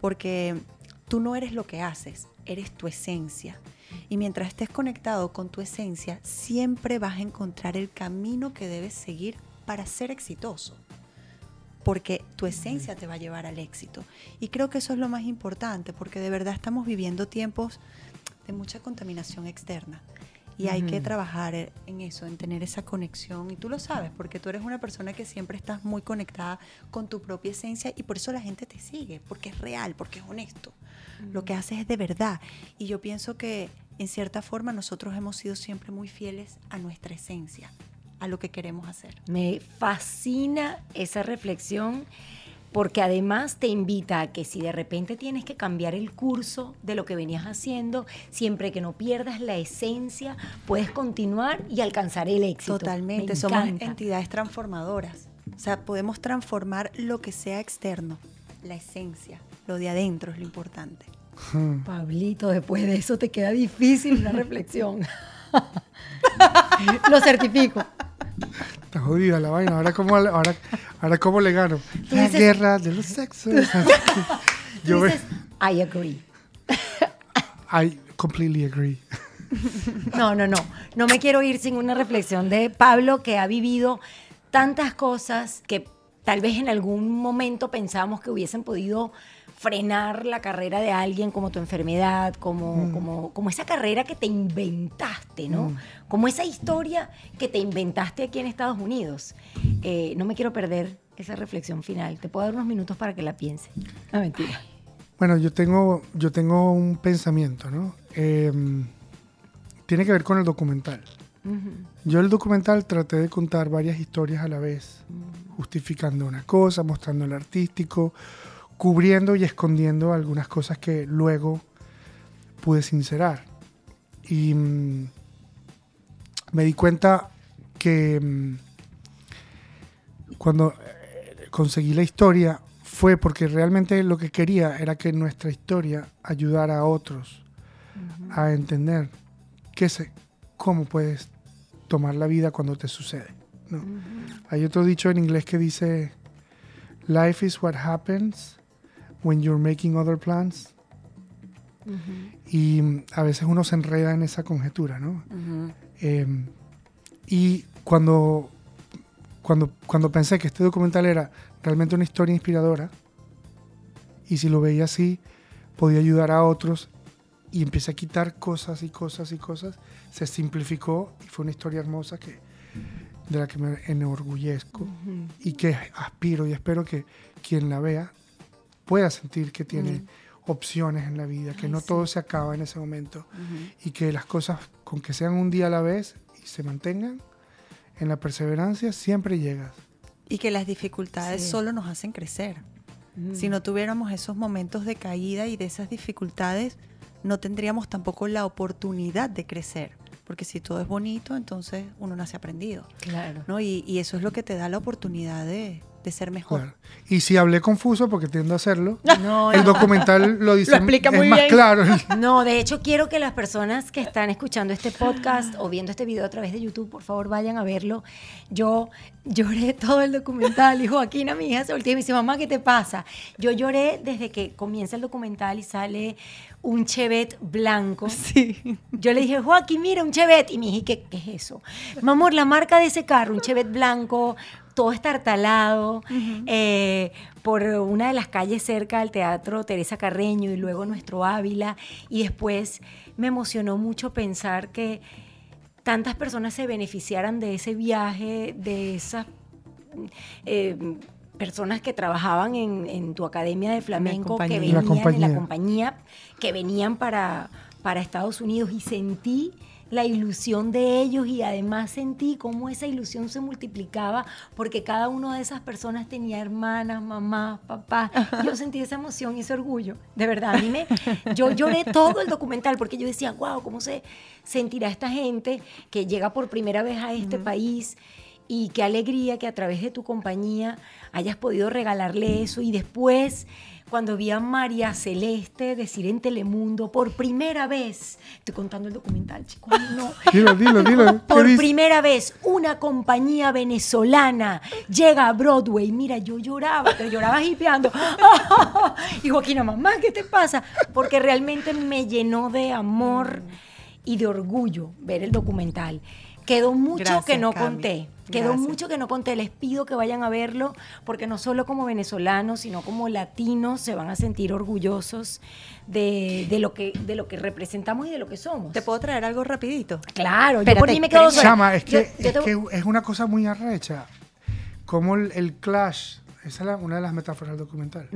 porque tú no eres lo que haces, eres tu esencia. Y mientras estés conectado con tu esencia, siempre vas a encontrar el camino que debes seguir para ser exitoso porque tu esencia te va a llevar al éxito. Y creo que eso es lo más importante, porque de verdad estamos viviendo tiempos de mucha contaminación externa. Y hay que trabajar en eso, en tener esa conexión. Y tú lo sabes, porque tú eres una persona que siempre estás muy conectada con tu propia esencia y por eso la gente te sigue, porque es real, porque es honesto. Lo que haces es de verdad. Y yo pienso que en cierta forma nosotros hemos sido siempre muy fieles a nuestra esencia, a lo que queremos hacer. Me fascina esa reflexión porque además te invita a que si de repente tienes que cambiar el curso de lo que venías haciendo, siempre que no pierdas la esencia, puedes continuar y alcanzar el éxito. Totalmente, Me somos entidades transformadoras. O sea, podemos transformar lo que sea externo, la esencia, lo de adentro es lo importante. Hmm. Pablito, después de eso te queda difícil una reflexión. lo certifico. Está jodida la vaina. Ahora cómo, ahora, ahora cómo le gano. La dices- guerra de los sexos. Yo dices, I agree. I completely agree. No, no, no. No me quiero ir sin una reflexión de Pablo que ha vivido tantas cosas que tal vez en algún momento pensamos que hubiesen podido frenar la carrera de alguien como tu enfermedad, como, como, como esa carrera que te inventaste, ¿no? Como esa historia que te inventaste aquí en Estados Unidos. Eh, no me quiero perder esa reflexión final. Te puedo dar unos minutos para que la piense. No, mentira. Bueno, yo tengo, yo tengo un pensamiento, ¿no? Eh, tiene que ver con el documental. Yo el documental traté de contar varias historias a la vez, justificando una cosa, mostrando el artístico, cubriendo y escondiendo algunas cosas que luego pude sincerar. Y mm, me di cuenta que mm, cuando eh, conseguí la historia fue porque realmente lo que quería era que nuestra historia ayudara a otros a entender qué se, cómo puedes tomar la vida cuando te sucede. ¿no? Hay otro dicho en inglés que dice, Life is what happens when you're making other plans. Y mm, a veces uno se enreda en esa conjetura, ¿no? Eh, y cuando, cuando, cuando pensé que este documental era realmente una historia inspiradora, y si lo veía así, podía ayudar a otros, y empecé a quitar cosas y cosas y cosas, se simplificó y fue una historia hermosa que, de la que me enorgullezco y que aspiro y espero que quien la vea pueda sentir que tiene opciones en la vida, que Ay, no sí. todo se acaba en ese momento y que las cosas, con que sean un día a la vez y se mantengan en la perseverancia, siempre llegas. Y que las dificultades Sí. solo nos hacen crecer. Si no tuviéramos esos momentos de caída y de esas dificultades, no tendríamos tampoco la oportunidad de crecer. Porque si todo es bonito, entonces uno nace aprendido. Claro. ¿no? Y, y eso es lo que te da la oportunidad de, de ser mejor. Claro. Y si hablé confuso, porque tiendo a hacerlo, No, el no. documental lo dice Lo explica es muy más bien. claro. No, de hecho quiero que las personas que están escuchando este podcast o viendo este video a través de YouTube, por favor vayan a verlo. Yo lloré todo el documental y Joaquina, mi hija, se volteó y me dice, mamá, ¿qué te pasa? Yo lloré desde que comienza el documental y sale un chevet blanco. Sí. Yo le dije, Joaquín, mira, un Chevet. Y me dije, ¿qué, qué es eso? Mi amor, la marca de ese carro, un Chevet blanco, todo estartalado, eh, por una de las calles cerca del Teatro Teresa Carreño y luego nuestro Ávila. Y después me emocionó mucho pensar que tantas personas se beneficiaran de ese viaje, de esas eh, personas que trabajaban en, en tu academia de flamenco, que venían La en la compañía. compañía, que venían para, para Estados Unidos y sentí la ilusión de ellos y además sentí cómo esa ilusión se multiplicaba porque cada una de esas personas tenía hermanas, mamás, papás. Yo sentí esa emoción y ese orgullo. De verdad, a mí me, yo lloré todo el documental porque yo decía, wow, ¿cómo se sentirá esta gente que llega por primera vez a este país? Y qué alegría que a través de tu compañía hayas podido regalarle eso. Y después, cuando vi a María Celeste decir en Telemundo, por primera vez, estoy contando el documental, chicos, no. Dilo, dilo, dilo. ¿Qué Por primera vez, una compañía venezolana llega a Broadway. Mira, yo lloraba, pero lloraba hipeando. Y Joaquina, mamá, ¿qué te pasa? Porque realmente me llenó de amor y de orgullo ver el documental. Quedó mucho Gracias, que no Cami. conté. Quedó Gracias. mucho que no conté. Les pido que vayan a verlo porque no solo como venezolanos, sino como latinos se van a sentir orgullosos de, de lo, que, de lo que representamos y de lo que somos. ¿Te puedo traer algo rapidito? Claro, yo Espérate, por mí me quedo. Chama, es Yo- que, yo es, te- que es una cosa muy arrecha. Como el, el clash, esa es la- una de las metáforas del documental.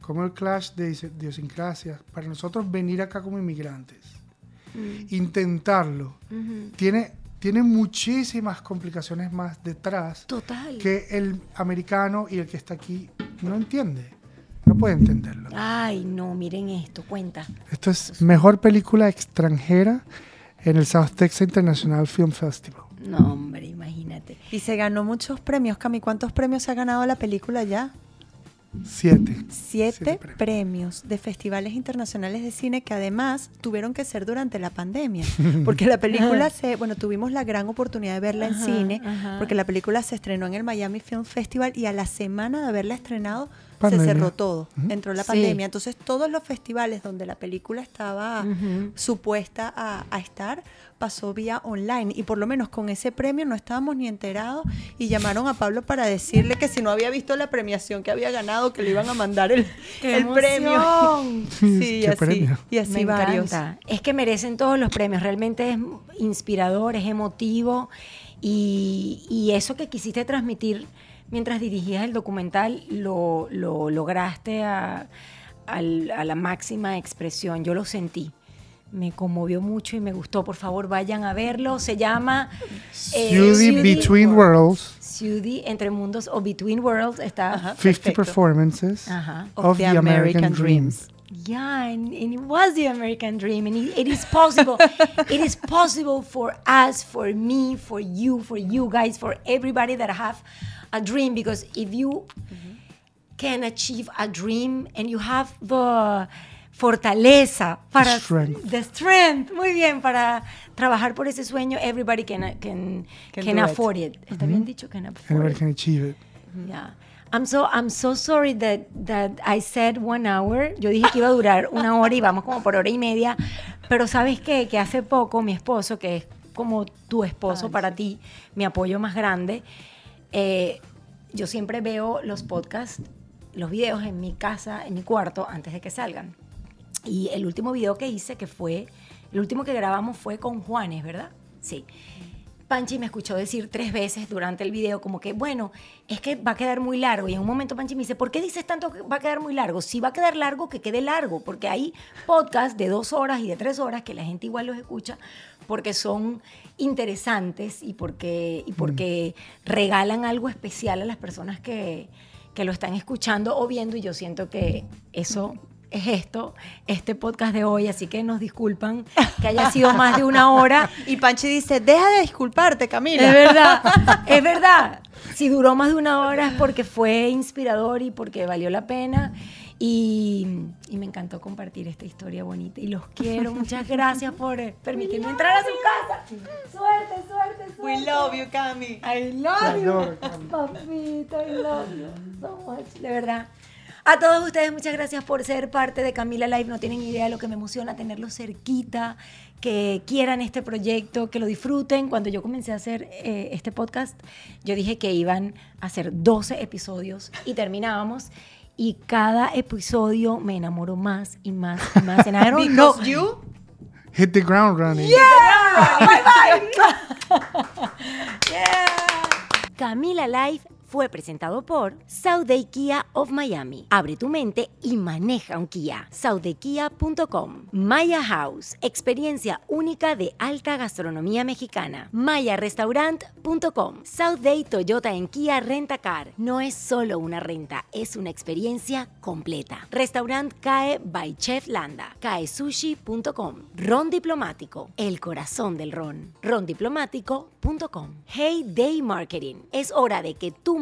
Como el clash de idiosincrasias. Para nosotros venir acá como inmigrantes intentarlo, tiene, tiene muchísimas complicaciones más detrás Total. que el americano y el que está aquí no entiende. No puede entenderlo. Ay, no, miren esto, cuenta. Esto es mejor película extranjera en el South Texas International Film Festival. No, hombre, imagínate. Y se ganó muchos premios, Cami. ¿Cuántos premios se ha ganado la película ya? Siete. Siete, Siete premios. premios de festivales internacionales de cine que además tuvieron que ser durante la pandemia. Porque la película se, bueno, tuvimos la gran oportunidad de verla en Ajá, cine, ajá. porque la película se estrenó en el Miami Film Festival y a la semana de haberla estrenado Pandemia. se cerró todo. Entró la Sí. pandemia. Entonces todos los festivales donde la película estaba supuesta a, a estar pasó vía online y por lo menos con ese premio no estábamos ni enterados y llamaron a Pablo para decirle que si no había visto la premiación que había ganado que le iban a mandar el, ¡Qué el premio. Sí, y ¿Qué así, premio? y así Me varios. encanta. Es que merecen todos los premios. Realmente es inspirador, es emotivo. Y, y eso que quisiste transmitir mientras dirigías el documental, lo, lo lograste a, la máxima expresión. Yo lo sentí. Me conmovió mucho y me gustó. Por favor, vayan a verlo. Se llama eh, Judy Between Worlds, Judy Entre Mundos o Between Worlds está. Ajá. 50 Perfecto. performances Ajá. of, the, American, Dreams. Yeah, and, and it was the American dream, and it, it is possible. it is possible for us, for me, for you, for you guys, for everybody that have a dream. Because if you can achieve a dream and you have the fortaleza para Strength. the strength, muy bien, para trabajar por ese sueño, everybody can can Can can, do it. afford it. Está bien dicho, can afford Anybody it. can achieve it. Yeah. I'm so I'm so sorry that that I said one hour. Yo dije que iba a durar una hora y vamos como por hora y media. Pero sabes qué? que hace poco mi esposo, que es como tu esposo para ti, mi apoyo más grande, eh, yo siempre veo los podcasts, los videos en mi casa, en mi cuarto, antes de que salgan. Y el último video que hice, que fue, el último que grabamos fue con Juanes, ¿verdad? Sí. Panchi me escuchó decir tres veces durante el video como que, bueno, es que va a quedar muy largo. Y en un momento Panchi me dice, ¿por qué dices tanto que va a quedar muy largo? Si va a quedar largo, que quede largo, porque hay podcasts de dos horas y de tres horas que la gente igual los escucha porque son interesantes y porque, y porque regalan algo especial a las personas que, que lo están escuchando o viendo. Y yo siento que eso es esto, este podcast de hoy, así que nos disculpan que haya sido más de una hora. Y Panchi dice, deja de disculparte, Camila. Es verdad, es verdad. Si duró más de una hora es porque fue inspirador y porque valió la pena. Y, y me encantó compartir esta historia bonita. Y los quiero. Muchas gracias por permitirme entrar a su casa. Suerte, suerte, suerte. We love you, Cami. I love you. Papito, I love you so much. De verdad. A todos ustedes, muchas gracias por ser parte de Camila Live. No tienen idea de lo que me emociona tenerlos cerquita, que quieran este proyecto, que lo disfruten. Cuando yo comencé a hacer eh, este podcast, yo dije que iban a hacer 12 episodios y terminábamos. Y cada episodio me enamoro más y más y más. And I don't know- Because you Hit the ground running. Camila Live fue presentado por Sauday Kia of Miami. Abre tu mente y maneja un Kia. SaudayKia.com. Maya House, experiencia única de alta gastronomía mexicana. MayaRestaurant.com. Sauday Toyota en Kia Rentacar. No es solo una renta, es una experiencia completa. Restaurant CAE by Chef Landa. CAESushi.com. Ron Diplomático, el corazón del ron. Rondiplomático.com. Hey Day Marketing. Es hora de que tu